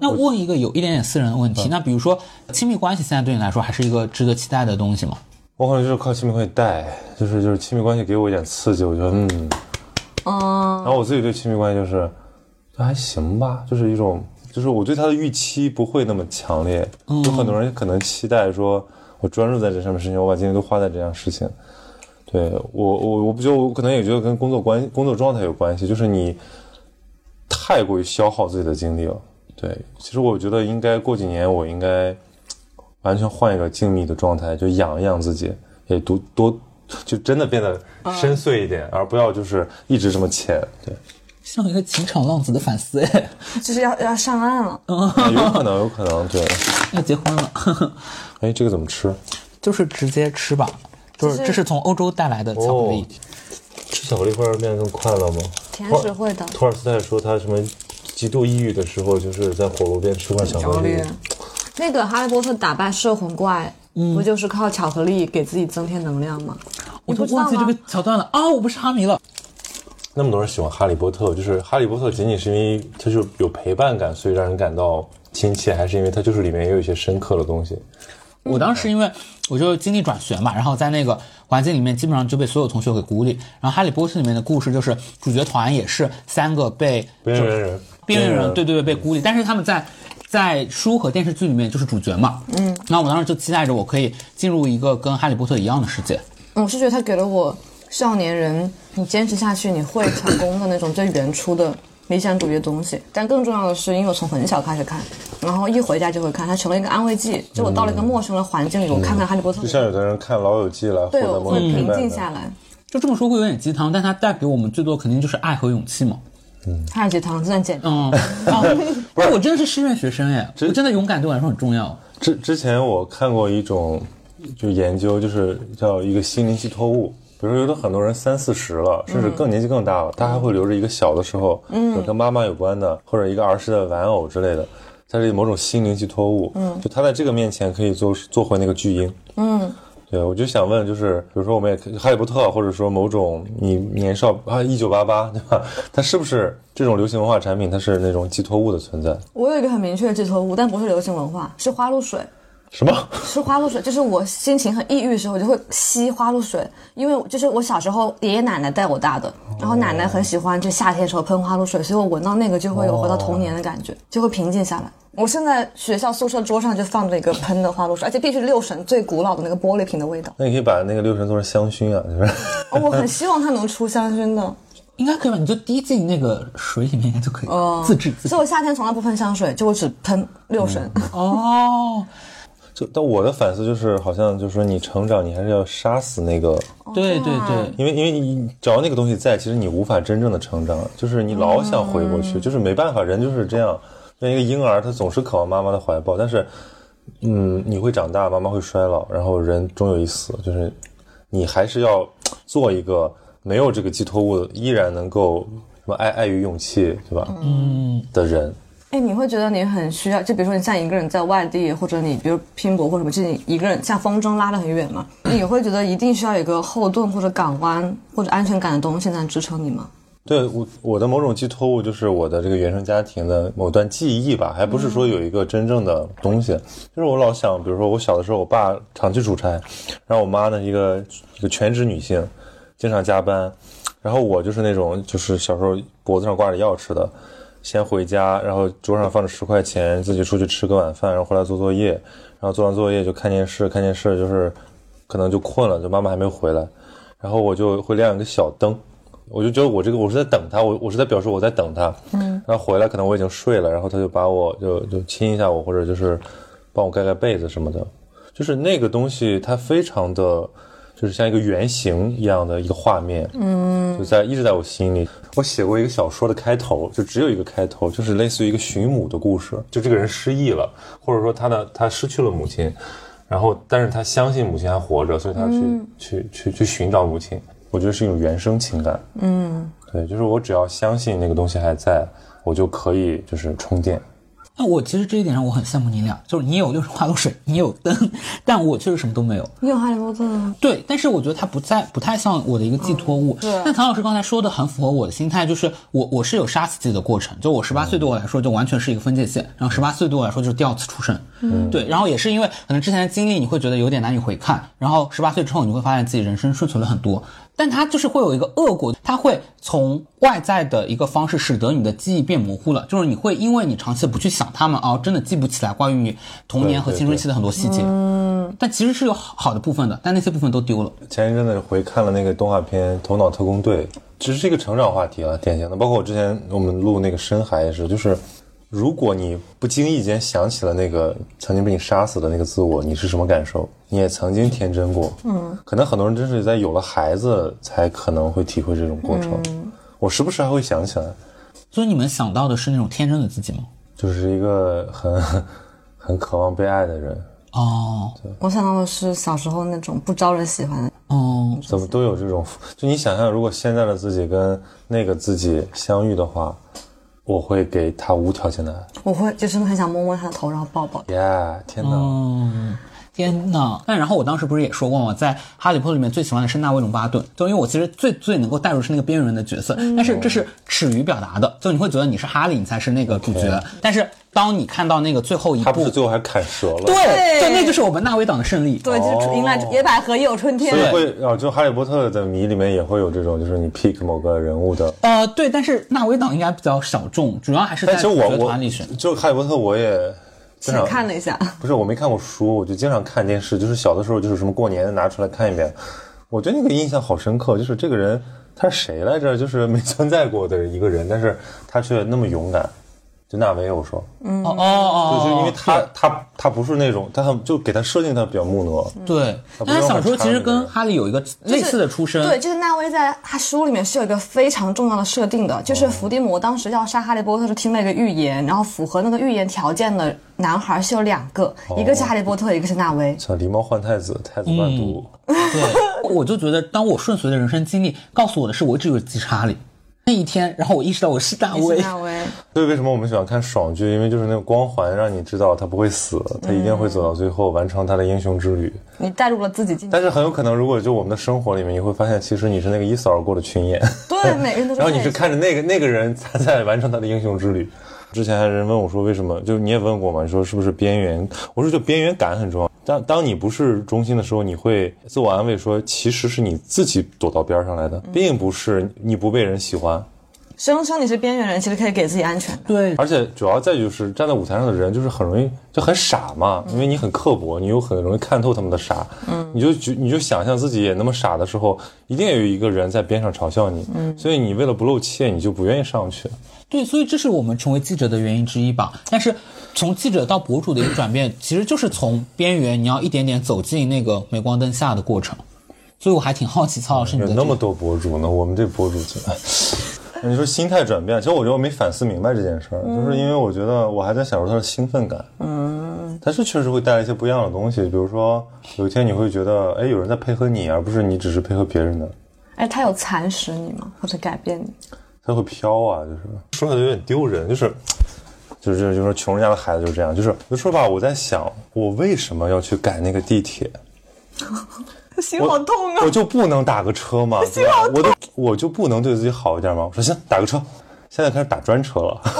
那问一个有一点点私人的问题，那比如说亲密关系，现在对你来说还是一个值得期待的东西吗？我可能就是靠亲密关系带，就是就是亲密关系给我一点刺激，我觉得嗯，哦。然后我自己对亲密关系就是，就还行吧，就是一种，就是我对他的预期不会那么强烈。有很多人可能期待说，我专注在这上面事情，我把精力都花在这样事情，对我我我不觉得我可能也觉得跟工作关工作状态有关系，就是你太过于消耗自己的精力了。对，其实我觉得应该过几年我应该完全换一个静谧的状态，就养一养自己，也多多就真的变得深邃一点，而不要就是一直这么浅。对，像一个情场浪子的反思，哎，(laughs) 就是要要上岸了。啊有可能有可能对。(laughs) 要结婚了，(laughs) 哎，这个怎么吃？就是直接吃吧。就是就是这是从欧洲带来的巧克力，吃巧克力会让人变得更快乐吗？甜食会的，托尔斯泰说他什么极度抑郁的时候，就是在火炉边吃块巧克力。那个哈利波特打败摄魂怪，不就是靠巧克力给自己增添能量吗？我都忘记这个桥段了啊！我不是哈迷了，那么多人喜欢哈利波特，就是哈利波特仅仅是因为它就有陪伴感，所以让人感到亲切，还是因为它就是里面也有一些深刻的东西？我当时因为我就经历转学嘛，然后在那个环境里面，基本上就被所有同学给孤立。然后《哈利波特》里面的故事就是主角团也是三个被边缘人，边缘人，对对对，被孤立，但是他们在在书和电视剧里面就是主角嘛。嗯，那我当时就期待着我可以进入一个跟哈利波特一样的世界。嗯我是觉得他给了我少年人，你坚持下去你会成功的那种最原初的理想主义的东西。但更重要的是，因为我从很小开始看，然后一回家就会看，它成了一个安慰剂。就我到了一个陌生的环境里，我看看哈利波特就，像有的人看《老友记》来获对我得某会平。静下来。就这么说会有点鸡汤，但它带给我们最多肯定就是爱和勇气嘛。太鸡汤，真的简单。嗯，啊，不是，(laughs) (laughs) 我真的是师院学生哎，我真的勇敢对我来说很重要。之之前我看过一种就研究，就是叫一个心灵寄托物。比如说，有的很多人三四十了，甚至更年纪更大了，他还会留着一个小的时候，嗯，跟妈妈有关的，或者一个儿时的玩偶之类的，它是某种心灵寄托物。嗯，就他在这个面前可以做做回那个巨婴。嗯，对，我就想问，就是比如说我们也可以哈利波特，或者说某种你年少啊一九八八，对吧？它是不是这种流行文化产品？它是那种寄托物的存在？我有一个很明确的寄托物，但不是流行文化，是花露水。什么？是花露水，就是我心情很抑郁的时候，我就会吸花露水，因为就是我小时候爷爷奶奶带我大的，然后奶奶很喜欢就夏天的时候喷花露水，所以我闻到那个就会有回到童年的感觉，就会平静下来。我现在学校宿舍桌上就放着一个喷的花露水，而且必须是六神最古老的那个玻璃瓶的味道。那你可以把那个六神做成香薰啊，就是。哦，我很希望它能出香薰的，应该可以吧？你就滴进那个水里面应该就可以，自制自制所以。我夏天从来不喷香水，就我只喷六神。(laughs) 哦，就但我的反思就是，好像就是说你成长，你还是要杀死那个，对对对，因为因为你只要那个东西在，其实你无法真正的成长，就是你老想回过去，就是没办法，人就是这样。像一个婴儿，他总是渴望妈妈的怀抱，但是，嗯，你会长大，妈妈会衰老，然后人终有一死，就是你还是要做一个没有这个寄托物，依然能够什么爱爱与勇气，对吧？嗯，的人。哎，你会觉得你很需要，就比如说你像一个人在外地，或者你比如拼搏或者什么，就你一个人像风筝拉得很远嘛，你会觉得一定需要有一个后盾或者港湾或者安全感的东西才能支撑你吗？对我我的某种寄托物就是我的这个原生家庭的某段记忆吧，还不是说有一个真正的东西。就是我老想，比如说我小的时候，我爸常去出差，然后我妈呢一个一个全职女性，经常加班，然后我就是那种就是小时候脖子上挂着钥匙的，先回家，然后桌上放着十块钱，自己出去吃个晚饭，然后回来做作业，然后做完作业就看电视，看电视就是可能就困了，就妈妈还没回来，然后我就会亮一个小灯。我就觉得我这个我是在等他，我我是在表示我在等他，嗯，然后回来可能我已经睡了，然后他就把我就就亲一下我，或者就是帮我盖盖被子什么的，就是那个东西它非常的，就是像一个原型一样的一个画面，嗯，就在一直在我心里。我写过一个小说的开头，就只有一个开头，就是类似于一个寻母的故事，就这个人失忆了，或者说他的他失去了母亲，然后但是他相信母亲还活着，所以他去、去去去寻找母亲。我觉得是一种原生情感，嗯，对，就是我只要相信那个东西还在，我就可以就是充电。那我其实这一点上我很羡慕你俩，就是你有六神花露水，你有灯，(laughs) 但我确实什么都没有。你有哈利波特吗？对，但是我觉得它不在不太像我的一个寄托物。对但唐老师刚才说的很符合我的心态，就是我我是有杀死自己的过程，就我十八岁对我来说就完全是一个分界线，然后十八岁对我来说就是第二次出生。嗯，对，然后也是因为可能之前的经历你会觉得有点难以回看，然后十八岁之后你会发现自己人生顺遂了很多，但它就是会有一个恶果，它会从外在的一个方式，使得你的记忆变模糊了，就是你会因为你长期不去想他们哦，真的记不起来关于你童年和青春期的很多细节。嗯，但其实是有好好的部分的，但那些部分都丢了。前一阵子回看了那个动画片《头脑特工队》，其实是一个成长话题了，典型的。包括我之前我们录那个深海也是，就是如果你不经意间想起了那个曾经被你杀死的那个自我，你是什么感受？你也曾经天真过，嗯，可能很多人真是在有了孩子才可能会体会这种过程。我时不时还会想起来，所以你们想到的是那种天真的自己吗？就是一个很 (laughs) 很渴望被爱的人，哦我想到的是小时候那种不招人喜欢的，哦，怎么都有这种。就你想象，如果现在的自己跟那个自己相遇的话，我会给他无条件的爱。我会就真的很想摸摸他的头，然后抱抱他。耶、天哪！嗯，天呐！但然后我当时不是也说过吗？在《哈利波特》里面最喜欢的是纳威·隆巴顿，就因为我其实最最能够代入是那个边缘人的角色，但是这是耻于表达的，就你会觉得你是哈利，你才是那个主角。但是当你看到那个最后一步他不是，最后还砍折了？对，对就那就是我们纳威党的胜利。对，就是迎来野百合也有春天所。以会啊，就《哈利波特》的迷里面也会有这种，就是你 pick 某个人物的。呃，对，但是纳威党应该比较小众，主要还是在但其实主角我团里选。我就《哈利波特》，我也经常看了一下，(laughs) 不是我没看过书，我就经常看电视，就是小的时候就是什么过年拿出来看一遍，我对那个印象好深刻，就是这个人他是谁来着？就是没存在过的一个人，但是他却那么勇敢。就纳维，我说，哦哦哦，就是因为他他他不是那种，他很就给他设定他比较木讷，对，但他小时候其实跟哈利有一个类似的出身。对，就是纳威在他书里面是有一个非常重要的设定的，就是伏地魔当时要杀哈利波特是听了一个预言，然后符合那个预言条件的男孩是有两个，一个是哈利波特，一个是纳威。像狸猫换太子，太子乱毒。对，(laughs) 我就觉得，当我顺遂的人生经历告诉我的是，我一直有记查理。那一天，然后我意识到我是大威，所以为什么我们喜欢看爽剧？因为就是那个光环让你知道他不会死，他一定会走到最后，完成他的英雄之旅。你带入了自己进去。但是很有可能，如果就我们的生活里面，你会发现，其实你是那个一扫而过的群演，对，每个人都是。(laughs) 然后你是看着那个那个人他在完成他的英雄之旅。之前还有人问我说，为什么？就是你也问过嘛？你说是不是边缘？我说就边缘感很重要。当当你不是中心的时候，你会自我安慰说，其实是你自己躲到边上来的，并不是你不被人喜欢。声称你是边缘人，其实可以给自己安全感。对，而且主要再就是站在舞台上的人，就是很容易就很傻嘛，因为你很刻薄，你又很容易看透他们的傻，嗯，你就觉你就想象自己也那么傻的时候，一定有一个人在边上嘲笑你，嗯，所以你为了不露怯，你就不愿意上去。对，所以这是我们成为记者的原因之一吧。但是从记者到博主的一个转变，其实就是从边缘，你要一点点走进那个镁光灯下的过程。所以我还挺好奇，曹老师你的这个有那么多博主呢，我们这博主就，(laughs) 你说心态转变，其实我觉得我没反思明白这件事儿，就是因为我觉得我还在享受他的兴奋感，嗯，但是确实会带来一些不一样的东西，比如说有一天你会觉得，哎，有人在配合你，而不是你只是配合别人的。哎，他有蚕食你吗？或者改变你？他会飘啊，就是说起来有点丢人，就是就是就是说穷人家的孩子就是这样，就是有时候吧，我在想，我为什么要去赶那个地铁？(laughs) 心好痛啊！我就不能打个车吗？心好痛我都我就不能对自己好一点吗？我说行，打个车。现在开始打专车了，(laughs)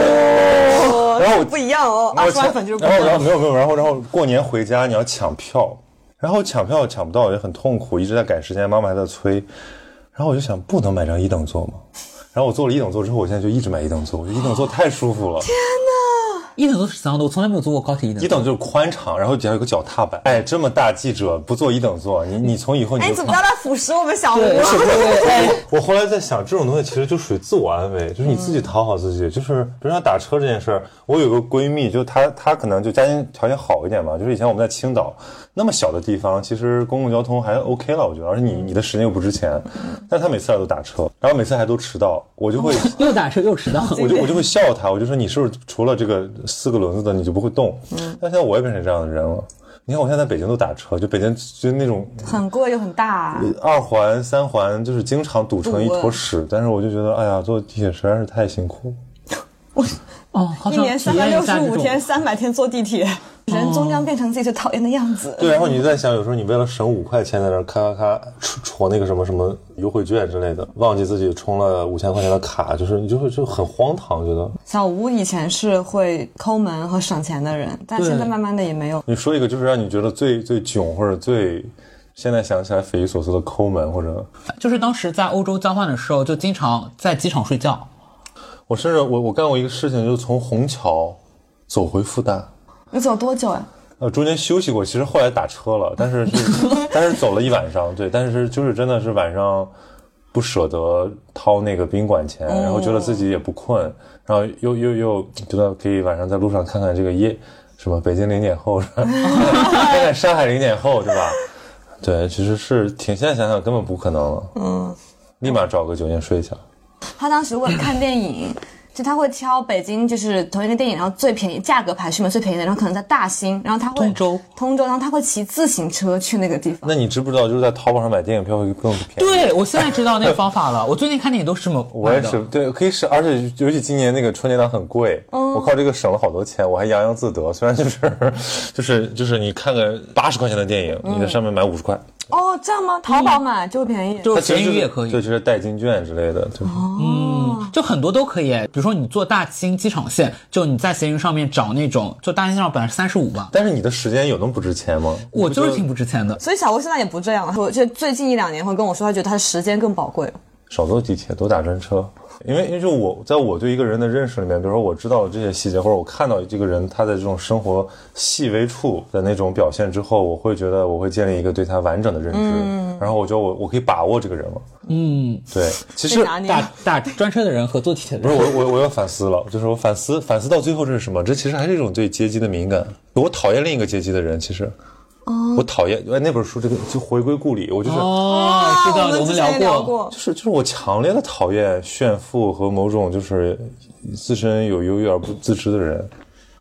哦，然后我不一样哦，二十万粉就是不一然后然后。没有没有，然后然后过年回家你要抢票，然后抢票抢不到也很痛苦，一直在赶时间，妈妈还在催，然后我就想不能买张一等座吗？然后我坐了一等座之后，我现在就一直买一等座，我觉得一等座太舒服了。一等座是怎样的？我从来没有坐过高铁一等。一等就是宽敞，然后底下有个脚踏板。哎，这么大记者不坐一等座，你你从以后你哎，就你怎么知道他腐蚀我们小吴？对，是对对。(laughs) 我后来在想，这种东西其实就属于自我安慰，就是你自己讨好自己。就是比如说打车这件事儿，我有个闺蜜，就她她可能就家庭条件好一点嘛，就是以前我们在青岛那么小的地方，其实公共交通还 OK 了，我觉得，而且你你的时间又不值钱，但她每次来都打车，然后每次还都迟到，我就会。又打车又迟到。我就我就会笑她，我就说你是不是除了这个四个轮子的你就不会动？嗯但现在我也变成这样的人了。你看我现在在北京都打车，就北京就那种很贵又很大，二环、三环，就是经常堵成一坨屎。但是我就觉得，哎呀，坐地铁实在是太辛苦。哦，好一年三百六十五天，体三百天坐地铁，人终将变成自己最讨厌的样子。对，然后你在想，有时候你为了省五块钱，在那咔咔咔戳戳那个什么什么优惠券之类的，忘记自己充了五千块钱的卡，就是你就会就很荒唐，觉得。小吴以前是会抠门和省钱的人，但现在慢慢的也没有。你说一个就是让你觉得最最囧或者最现在想起来匪夷所思的抠门，或者就是当时在欧洲交换的时候，就经常在机场睡觉。我甚至我我干过一个事情，就是从虹桥走回复旦，你走多久呀？呃，中间休息过，其实后来打车了，但是是 (laughs) 但是走了一晚上，对，但是就是真的是晚上不舍得掏那个宾馆钱，然后觉得自己也不困，然后又又又觉得可以晚上在路上看看这个夜什么北京零点后，看看上海零点后，对吧？对，其实是挺现在想想根本不可能了，嗯，立马找个酒店睡一觉。他当时为了看电影，(laughs) 就他会挑北京就是同一个电影，然后最便宜价格排序嘛最便宜的，然后可能在大兴，然后他会通州通州，然后他会骑自行车去那个地方。那你知不知道，就是在淘宝上买电影票会更便宜？对，我现在知道那个方法了。(laughs) 我最近看电影都是这么我也是，对，可以省，而且尤其今年那个春节档很贵，我靠这个省了好多钱，我还洋洋自得。虽然就是 (laughs) 就是就是你看个八十块钱的电影，你在上面买五十块，哦，这样吗？淘宝买就会便宜。就是闲鱼也可以对，，就是代金券之类的，就是嗯，就很多都可以。比如说你坐大兴机场线，就你在闲鱼上面找那种，就大兴机场本来是三十五吧，但是你的时间有那么不值钱吗？我就是挺不值钱的。所以小郭现在也不这样了，我就最近一两年会跟我说，他觉得他的时间更宝贵。少坐地铁，多打专车。因为因为就我在我对一个人的认识里面，比如说我知道了这些细节，或者我看到这个人他的这种生活细微处的那种表现之后，我会觉得我会建立一个对他完整的认知，然后我觉得我我可以把握这个人了。嗯，对，其实打打专车的人和坐地铁的人不是，我我我要反思了，就是我反思反思到最后这是什么？这其实还是一种对阶级的敏感。我讨厌另一个阶级的人，其实。我讨厌哎那本书，这个就回归故里，我就是、哦，知道的，我们聊。过就。是就是我强烈的讨厌炫富和某种就是自身有优越而不自知的人。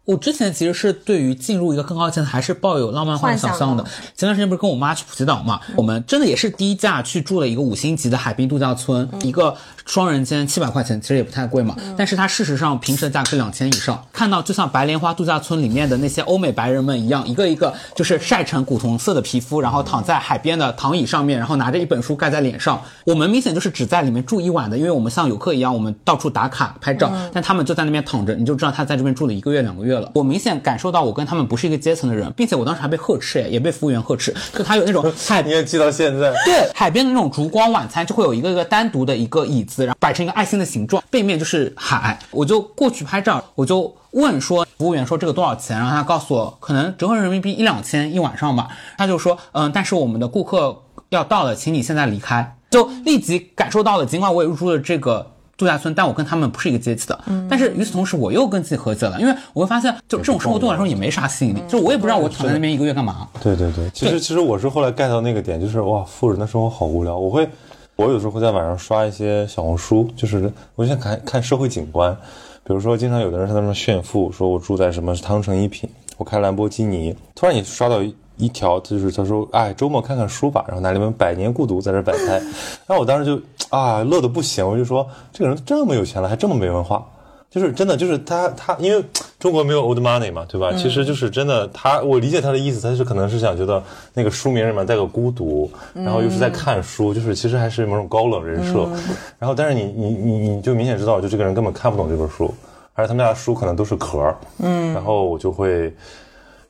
我之前其实是对于进入一个更高阶层还是抱有浪漫幻想象的。前段时间不是跟我妈去普吉岛嘛，我们真的也是低价去住了一个五星级的海滨度假村，一个双人间七百块钱，其实也不太贵嘛。但是它事实上平时的价格是两千以上。看到就像白莲花度假村里面的那些欧美白人们一样，一个一个就是晒成古铜色的皮肤，然后躺在海边的躺椅上面，然后拿着一本书盖在脸上。我们明显就是只在里面住一晚的，因为我们像游客一样，我们到处打卡拍照，但他们就在那边躺着，你就知道他在这边住了一个月两个月了。我明显感受到我跟他们不是一个阶层的人，并且我当时还被呵斥，哎也被服务员呵斥，就他有那种 (laughs) 海你也记到现在，对，海边的那种烛光晚餐就会有一个一个单独的一个椅子，然后摆成一个爱心的形状，背面就是海。我就过去拍照，我就问说，服务员说这个多少钱？然后他告诉我，可能折合人民币一两千一晚上吧。他就说，嗯，但是我们的顾客要到了，请你现在离开。就立即感受到了，尽管我也入住了这个。度假村，但我跟他们不是一个阶级的。但是与此同时，我又跟自己和解了，因为我会发现，就这种生活对我来说也没啥吸引力，就我也不知道我躺在那边一个月干嘛。对对对，其实其实我是后来 get 到那个点，就是哇，富人的生活好无聊。我会，我有时候会在晚上刷一些小红书，就是我就想看看社会景观，比如说经常有的人在那边炫富，说我住在什么汤臣一品，我开兰博基尼，突然你刷到一。条就是他说，哎，周末看看书吧，然后拿了一本《百年孤独》在这摆拍，(laughs) 然后我当时就啊乐的不行，我就说这个人这么有钱了，还这么没文化，就是真的就是他他因为中国没有 old money 嘛，对吧？其实就是真的他，我理解他的意思，他是可能是想觉得那个书名里面带个孤独，然后又是在看书，就是其实还是某种高冷人设，然后但是你你你你就明显知道，就这个人根本看不懂这本书，而且他们家的书可能都是壳儿，嗯，然后我就会。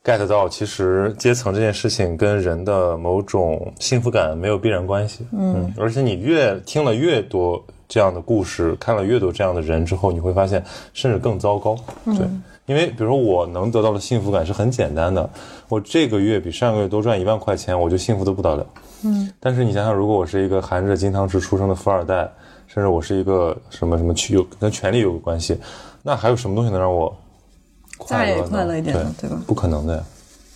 Get 到，其实阶层这件事情跟人的某种幸福感没有必然关系。嗯，而且你越听了越多这样的故事，看了越多这样的人之后，你会发现，甚至更糟糕。对，因为比如说我能得到的幸福感是很简单的，我这个月比上个月多赚一万块钱，我就幸福的不得了。嗯，但是你想想，如果我是一个含着金汤匙出生的富二代，甚至我是一个什么什么去有跟权力有关系，那还有什么东西能让我快乐呢？再快乐一点呢对吧不可能的呀。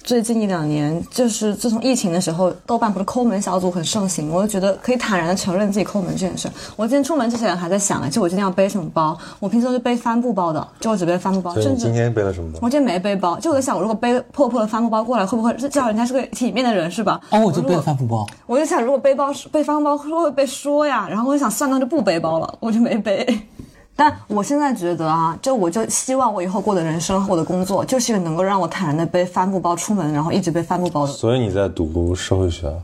最近一两年，就是自从疫情的时候，豆瓣不是抠门小组很盛行，我就觉得可以坦然的承认自己抠门这件事。我今天出门之前还在想，就我今天要背什么包。我平时都是背帆布包的，就我只背帆布包，甚你今天背了什么包？我今天没背包，就我在想，我如果背破破的帆布包过来，会不会叫人家是个体面的人是吧？哦，我就背了帆布包。我就想，如果背包背帆布包会不会被说呀？然后我就想，算了，那就不背包了，我就没背。但我现在觉得啊，就我就希望我以后过的人生和我的工作，就是一个能够让我坦然的背帆布包出门，然后一直背帆布包的。所以你在读社会学啊？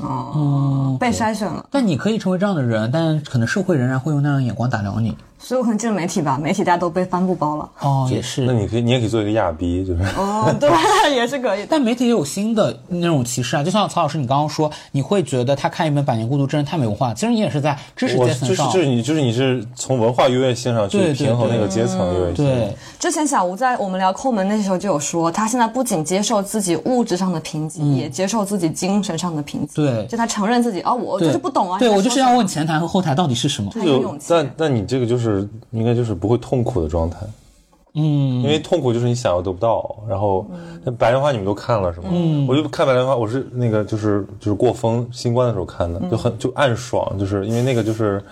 哦，被筛选了。但你可以成为这样的人，但可能社会仍然会用那样的眼光打量你。所以我可能进了媒体吧，媒体大家都被帆布包了。哦，也是那。你可以，你也可以做一个亚逼，就是哦，(laughs) 对，也是可以。但媒体也有新的那种歧视啊，就像曹老师你刚刚说，你会觉得他看一本《百年孤独》真的太没文化，其实你也是在知识我就是阶层上，就是就是你就是你是从文化优越性上去平衡那个阶层优越性。对，之前小吴在我们聊抠门那时候就有说，他现在不仅接受自己物质上的贫瘠，也接受自己精神上的贫瘠。对就他承认自己，哦，我就是不懂啊。对我就是要问前台和后台到底是什么。就很有勇气。但但你这个就是应该就是不会痛苦的状态，嗯，因为痛苦就是你想要得不到。然后那白莲花你们都看了是吗？嗯，我就看白莲花，我是那个就是就是过风新冠的时候看的，就很就暗爽，就是因为那个就是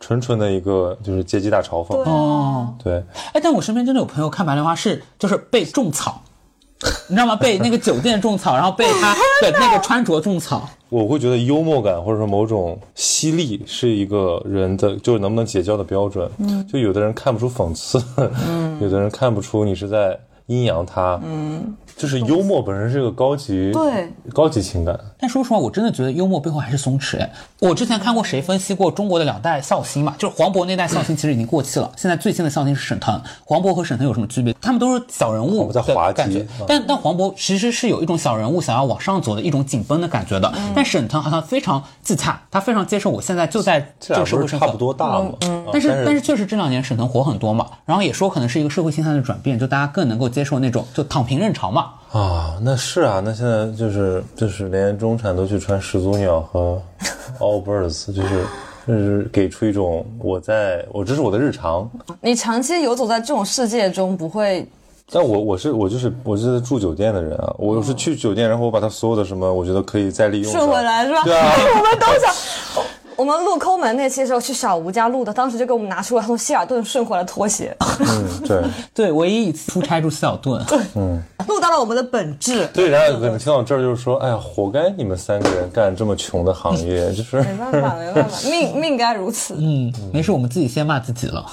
纯纯的一个就是阶级大嘲讽。哦，对，哎，但我身边真的有朋友看白莲花是就是被种草，你知道吗？被那个酒店种草，然后被他 (laughs) 的那个穿着种草。我会觉得幽默感或者说某种犀利是一个人的就是能不能结交的标准。嗯，就有的人看不出讽刺，嗯，(laughs) 有的人看不出你是在阴阳他，嗯，就是幽默本身是个高级对高级情感。但说实话，我真的觉得幽默背后还是松弛。哎，我之前看过谁分析过中国的两代笑星嘛，就是黄渤那代笑星其实已经过气了，现在最新的笑星是沈腾。黄渤和沈腾有什么区别？他们都是小人物黄渤在滑稽的感觉啊，但但黄渤其实是有一种小人物想要往上走的一种紧绷的感觉的。但沈腾好像非常自洽，他非常接受我现在就在这社会身份不是差不。多大吗？嗯但是但是确实这两年沈腾火很多嘛，然后也说可能是一个社会心态的转变，就大家更能够接受那种就躺平认潮嘛。啊，那是啊，那现在就是就是连中产都去穿始祖鸟和 (laughs) Allbirds，就是就是给出一种我在我这是我的日常，你长期游走在这种世界中，不会但我我是我就是我是住酒店的人啊，我是去酒店，然后我把它所有的什么我觉得可以再利用顺回来是吧？对啊，(laughs) 我们都想。我们录抠门那期的时候去小吴家录的，当时就给我们拿出了他从希尔顿顺回来的拖鞋，嗯，对 (laughs) 对，唯一一次出差住希尔顿，对，嗯录到了我们的本质。对，然后可能听到这儿就是说，哎呀，活该你们三个人干这么穷的行业，(laughs) 就是没办法，没办法，命 (laughs) 命该如此。嗯，没事，我们自己先骂自己了。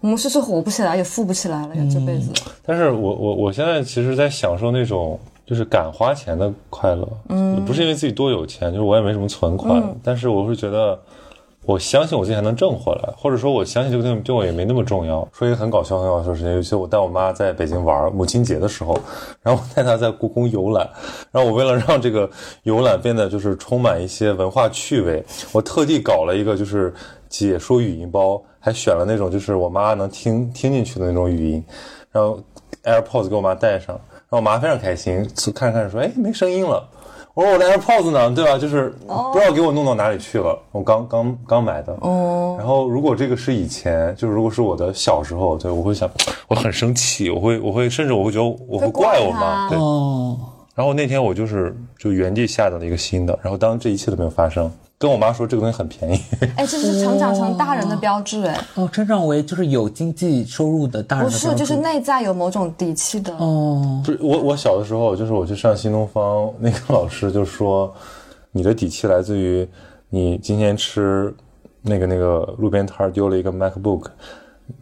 我们是是活不起来，也富不起来了呀，这辈子。但是我我我现在其实，在享受那种就是敢花钱的快乐，嗯，不是因为自己多有钱，就是我也没什么存款，但是我会觉得，我相信我自己还能挣回来，或者说我相信这个东西对我也没那么重要。说一个很搞笑、很搞笑的事情，尤其我带我妈在北京玩母亲节的时候，然后我带她在故宫游览，然后我为了让这个游览变得就是充满一些文化趣味，我特地搞了一个就是解说语音包，还选了那种就是我妈能听听进去的那种语音，然后 AirPods 给我妈戴上，然后我妈非常开心，看着看着说，哎，没声音了。我说我的 AirPods 呢？对吧？就是不知道给我弄到哪里去了。我刚刚刚买的。哦。然后如果这个是以前，就是如果是我的小时候，对我会想，我很生气，我会我会甚至我会觉得我会怪我妈。对。哦，然后那天我就是就原地下载了一个新的，然后当这一切都没有发生，跟我妈说这个东西很便宜。(laughs) 哎，这是成长成大人的标志，哎，哦，成长为就是有经济收入的大人不是，的标志就是内在有某种底气的。哦，不是我，我小的时候就是我去上新东方，那个老师就说，你的底气来自于你今天吃那个那个路边摊丢了一个 MacBook，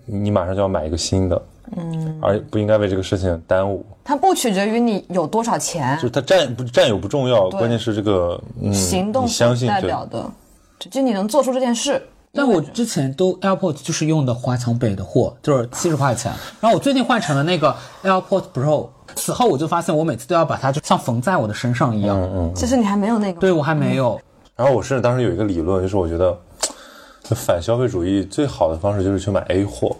你马上就要买一个新的，嗯，而不应该为这个事情耽误。它不取决于你有多少钱就，是它占不占有不重要，关键是这个嗯，行动你相信对代表的，就你能做出这件事。但我之前都 AirPods 就是用的华强北的货，就是七十块钱。然后我最近换成了那个 AirPods Pro，此后我就发现我每次都要把它就像缝在我的身上一样。嗯其实你还没有那个。对我还没有。然后我甚至当时有一个理论，就是我觉得，就反消费主义最好的方式就是去买 A 货。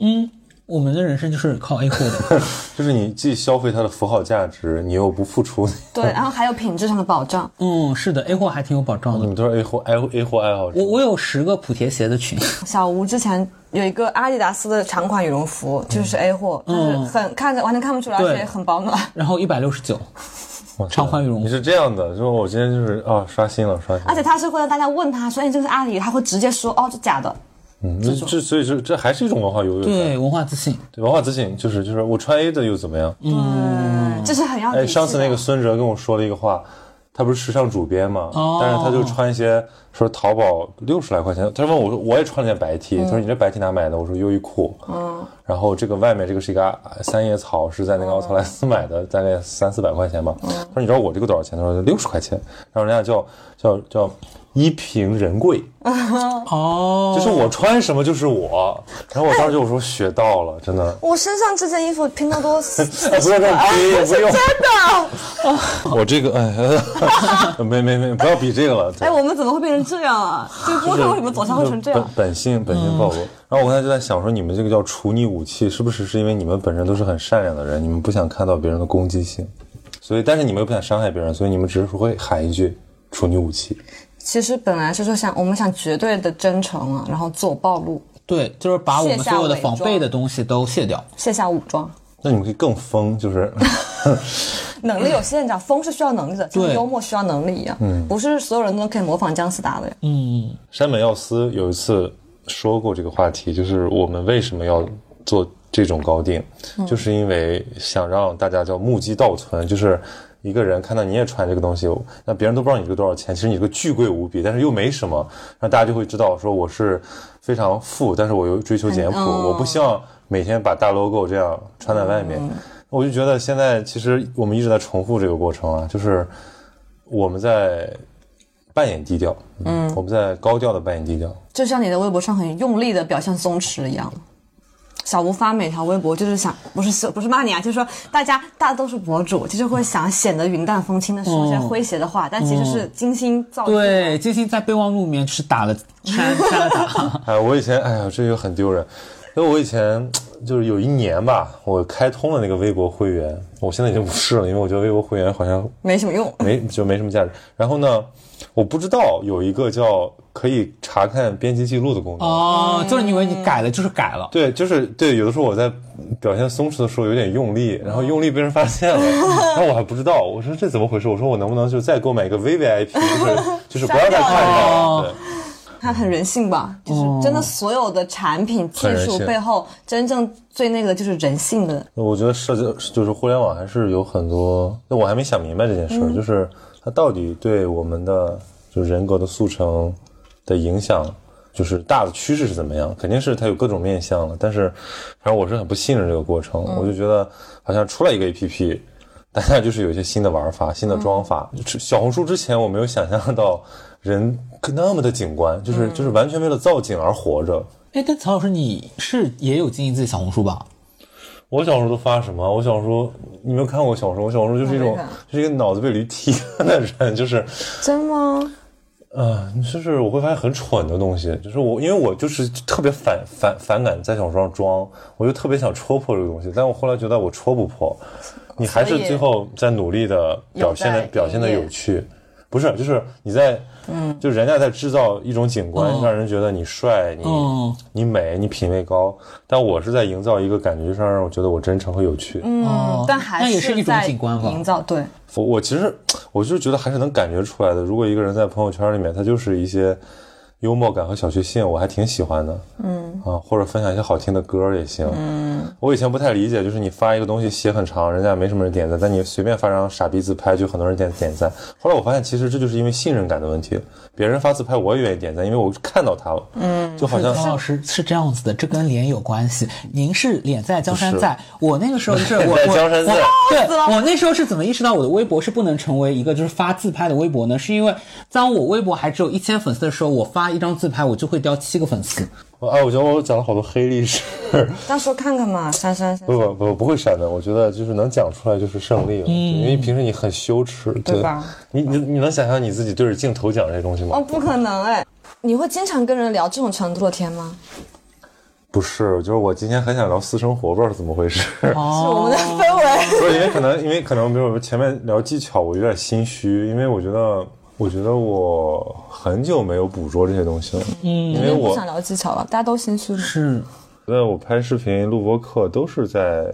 嗯，我们的人生就是靠 A 货的。(laughs) 就是你既消费它的符号价值，你又不付出。对，(laughs) 然后还有品质上的保障。嗯，是的，A 货还挺有保障的。你们都是 A 货 A A 货爱好者。我我有十个莆田鞋的群，(laughs) 小吴之前有一个阿迪达斯的长款羽绒服，就是 A 货，就是很看着完全看不出来，而对且很保暖。然后一百六十九，长款羽绒服。你是这样的，就是我今天就是啊刷新了刷新了，而且他是会让大家问他说：“哎，这个是阿里？”他会直接说：“哦，这假的。嗯，这这所以说这还是一种文化优越感。对文化自信，对文化自信就是就是我穿 A 的又怎么样？嗯，这是很要哎，的。上次那个孙哲跟我说了一个话，他不是时尚主编嘛，哦但是他就穿一些说淘宝六十来块钱，他问我说我也穿了件白 T，、他说你这白 T 哪买的？我说优衣库，嗯，然后这个外面这个是一个三叶草，是在那个奥特莱斯买的，大概三四百块钱吧。他说你知道我这个多少钱？他说六十块钱，然后人家叫叫叫衣凭人贵，(laughs) 哦，就是我穿什么就是我。然后我当时就说学到了，真的。我身上这件衣服拼多多哎，(laughs) 不要这样比，不用。真的。我这个，哎，(laughs) 没没没，不要比这个了。对哎，我们怎么会变成这样啊？这个播客为什么走向会成这样？本本性本性暴露。然后我刚才就在想说，你们这个叫处女武器，是不是是因为你们本身都是很善良的人，你们不想看到别人的攻击性，所以但是你们又不想伤害别人，所以你们只是会喊一句处女武器。其实本来是说想我们想绝对的真诚啊，然后自我暴露，对，就是把我们所有的防备的东西都卸掉。卸下武装。那你们可以更疯，就是 (laughs) 能力有限讲，疯是需要能力的，就像幽默需要能力一样。嗯不是所有人都可以模仿姜思达的呀。山本耀司有一次说过这个话题，就是我们为什么要做这种高定，就是因为想让大家叫目击倒存，就是一个人看到你也穿这个东西，那别人都不知道你这个多少钱，其实你这个巨贵无比，但是又没什么，那大家就会知道说我是非常富，但是我又追求简朴，嗯我不希望每天把大 logo 这样穿在外面。我就觉得现在其实我们一直在重复这个过程啊，就是我们在扮演低调，嗯，我们在高调的扮演低调。就像你在微博上很用力的表现松弛一样。小吴发每条微博就是想，不是不是骂你啊，就是说大家大家都是博主，就是会想显得云淡风轻的说些诙谐的话，但其实是精心造句。对，精心在备忘录里面是打了删删了打。(laughs) 哎，我以前，哎呀，这个很丢人，因为我以前就是有一年吧，我开通了那个微博会员，我现在已经不是了，因为我觉得微博会员好像没什么用。没就没什么价值。然后呢，我不知道有一个叫可以查看编辑记录的功能。哦，就是你以为你改了就是改了。对，就是对，有的时候我在表现松弛的时候有点用力，然后用力被人发现了，(laughs) 然后我还不知道，我说这怎么回事？我说我能不能就再购买一个 VVIP，就是 (laughs) 就是不要再看到，对。它很人性吧，就是真的所有的产品技术背后，真正最那个就是人性的。我觉得社交就是互联网还是有很多，那我还没想明白这件事儿，就是它到底对我们的就是人格的速成的影响，就是大的趋势是怎么样？肯定是它有各种面向了，但是反正我是很不信任这个过程，我就觉得好像出来一个 APP。大家就是有一些新的玩法、新的装法。就是小红书之前我没有想象到人那么的景观，就是就是完全为了造景而活着。哎，但曹老师你是也有经营自己小红书吧？我小时候都发什么？我小时候你没有看过我小时候？我小时候就是一种就是一个脑子被驴踢的人，就是真吗？呃，就是我会发现很蠢的东西，就是我因为我就是特别反反反感在小说上装，我就特别想戳破这个东西，但我后来觉得我戳不破，你还是最后在努力的表现的表现的有趣，不是就是你在嗯，就人家在制造一种景观，嗯让人觉得你帅，你、嗯你美，你品味高，但我是在营造一个感觉，就是让我觉得我真诚和有趣。嗯，但还那也是一种在景观吧营造对。我我其实我就是觉得还是能感觉出来的。如果一个人在朋友圈里面，他就是一些幽默感和小确幸，我还挺喜欢的。嗯啊，或者分享一些好听的歌也行。嗯，我以前不太理解，就是你发一个东西写很长，人家没什么人点赞，但你随便发张傻逼自拍，就很多人点点赞。后来我发现，其实这就是因为信任感的问题。别人发自拍，我也愿意点赞，因为我看到他了。嗯，就好像曹老师是这样子的，这跟脸有关系。您是脸在江山在，我那个时候就是我 (laughs) 在我江山在我对 (laughs) 我那时候是怎么意识到我的微博是不能成为一个就是发自拍的微博呢？是因为当我微博还只有一千粉丝的时候，我发一张自拍我就会掉七个粉丝。啊，我觉得我讲了好多黑历史。(laughs) 到时候看看嘛，删删删不不不不会删的，我觉得就是能讲出来就是胜利了，因为平时你很羞耻，对吧？你你你能想象你自己对着镜头讲这些东西吗？哦，不可能哎！你会经常跟人聊这种程度的天吗？不是，就是我今天很想聊私生活，不知道是怎么回事。是我们的氛围。(laughs) 不是因为可能因为可能比如说前面聊技巧，我有点心虚，因为我觉得我觉得我很久没有捕捉这些东西了，嗯，因为我不想聊技巧了，大家都心虚了。是觉得我拍视频、录播课都是在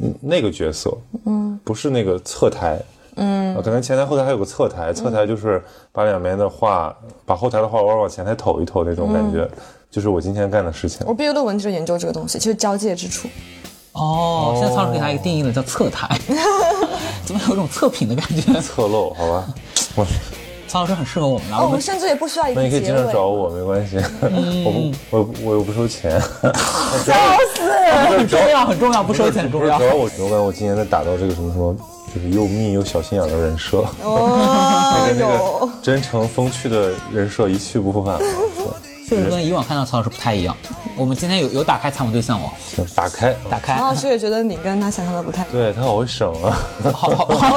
嗯那个角色，嗯，不是那个侧台，嗯，可能前台后台还有个侧台，侧台就是把两边的画，把后台的画往往前台投一投那种感觉，就是我今天干的事情。我毕业论文就是研究这个东西，就是交界之处。哦，现在仓鼠给他一个定义了，叫侧台，怎么有一种测评的感觉？侧漏，好吧，我曹老师很适合我们啊，哦，我们甚至也不需要一那你可以。经常找我，没关系，(laughs) 我不我我又不收钱，(laughs) 笑死 (laughs) 很重要，很重要，不收钱很重要主。要我我感觉我今年在打造这个什么什么就是又密又小心眼的人设，哦那个那个真诚风趣的人设一去不复返了。确实跟以往看到曹老师不太一样。我们今天有有打开参谋对象哦，行打开，打开，曹老师也觉得你跟他想象的不太一样。对他好会省啊。(laughs) 好好好，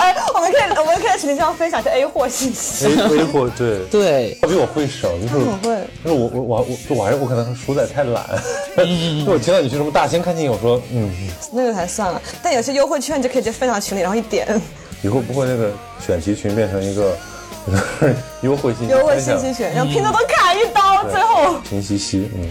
哎，我们可以，我们可以在群里上分享一些 A 货信息。，A A 货对，(laughs) 对，他比我会省，就是我会，就是我我我我就我还是我可能书仔太懒，(laughs) 就我听到你去什么大兴看电影，我说嗯，那个才算了。但有些优惠券你就可以直接分享群里，然后一点。以后不会那个选题群变成一个就 (laughs) 是优惠信息优惠信息选，让拼多多砍一刀，最后。拼夕夕，嗯。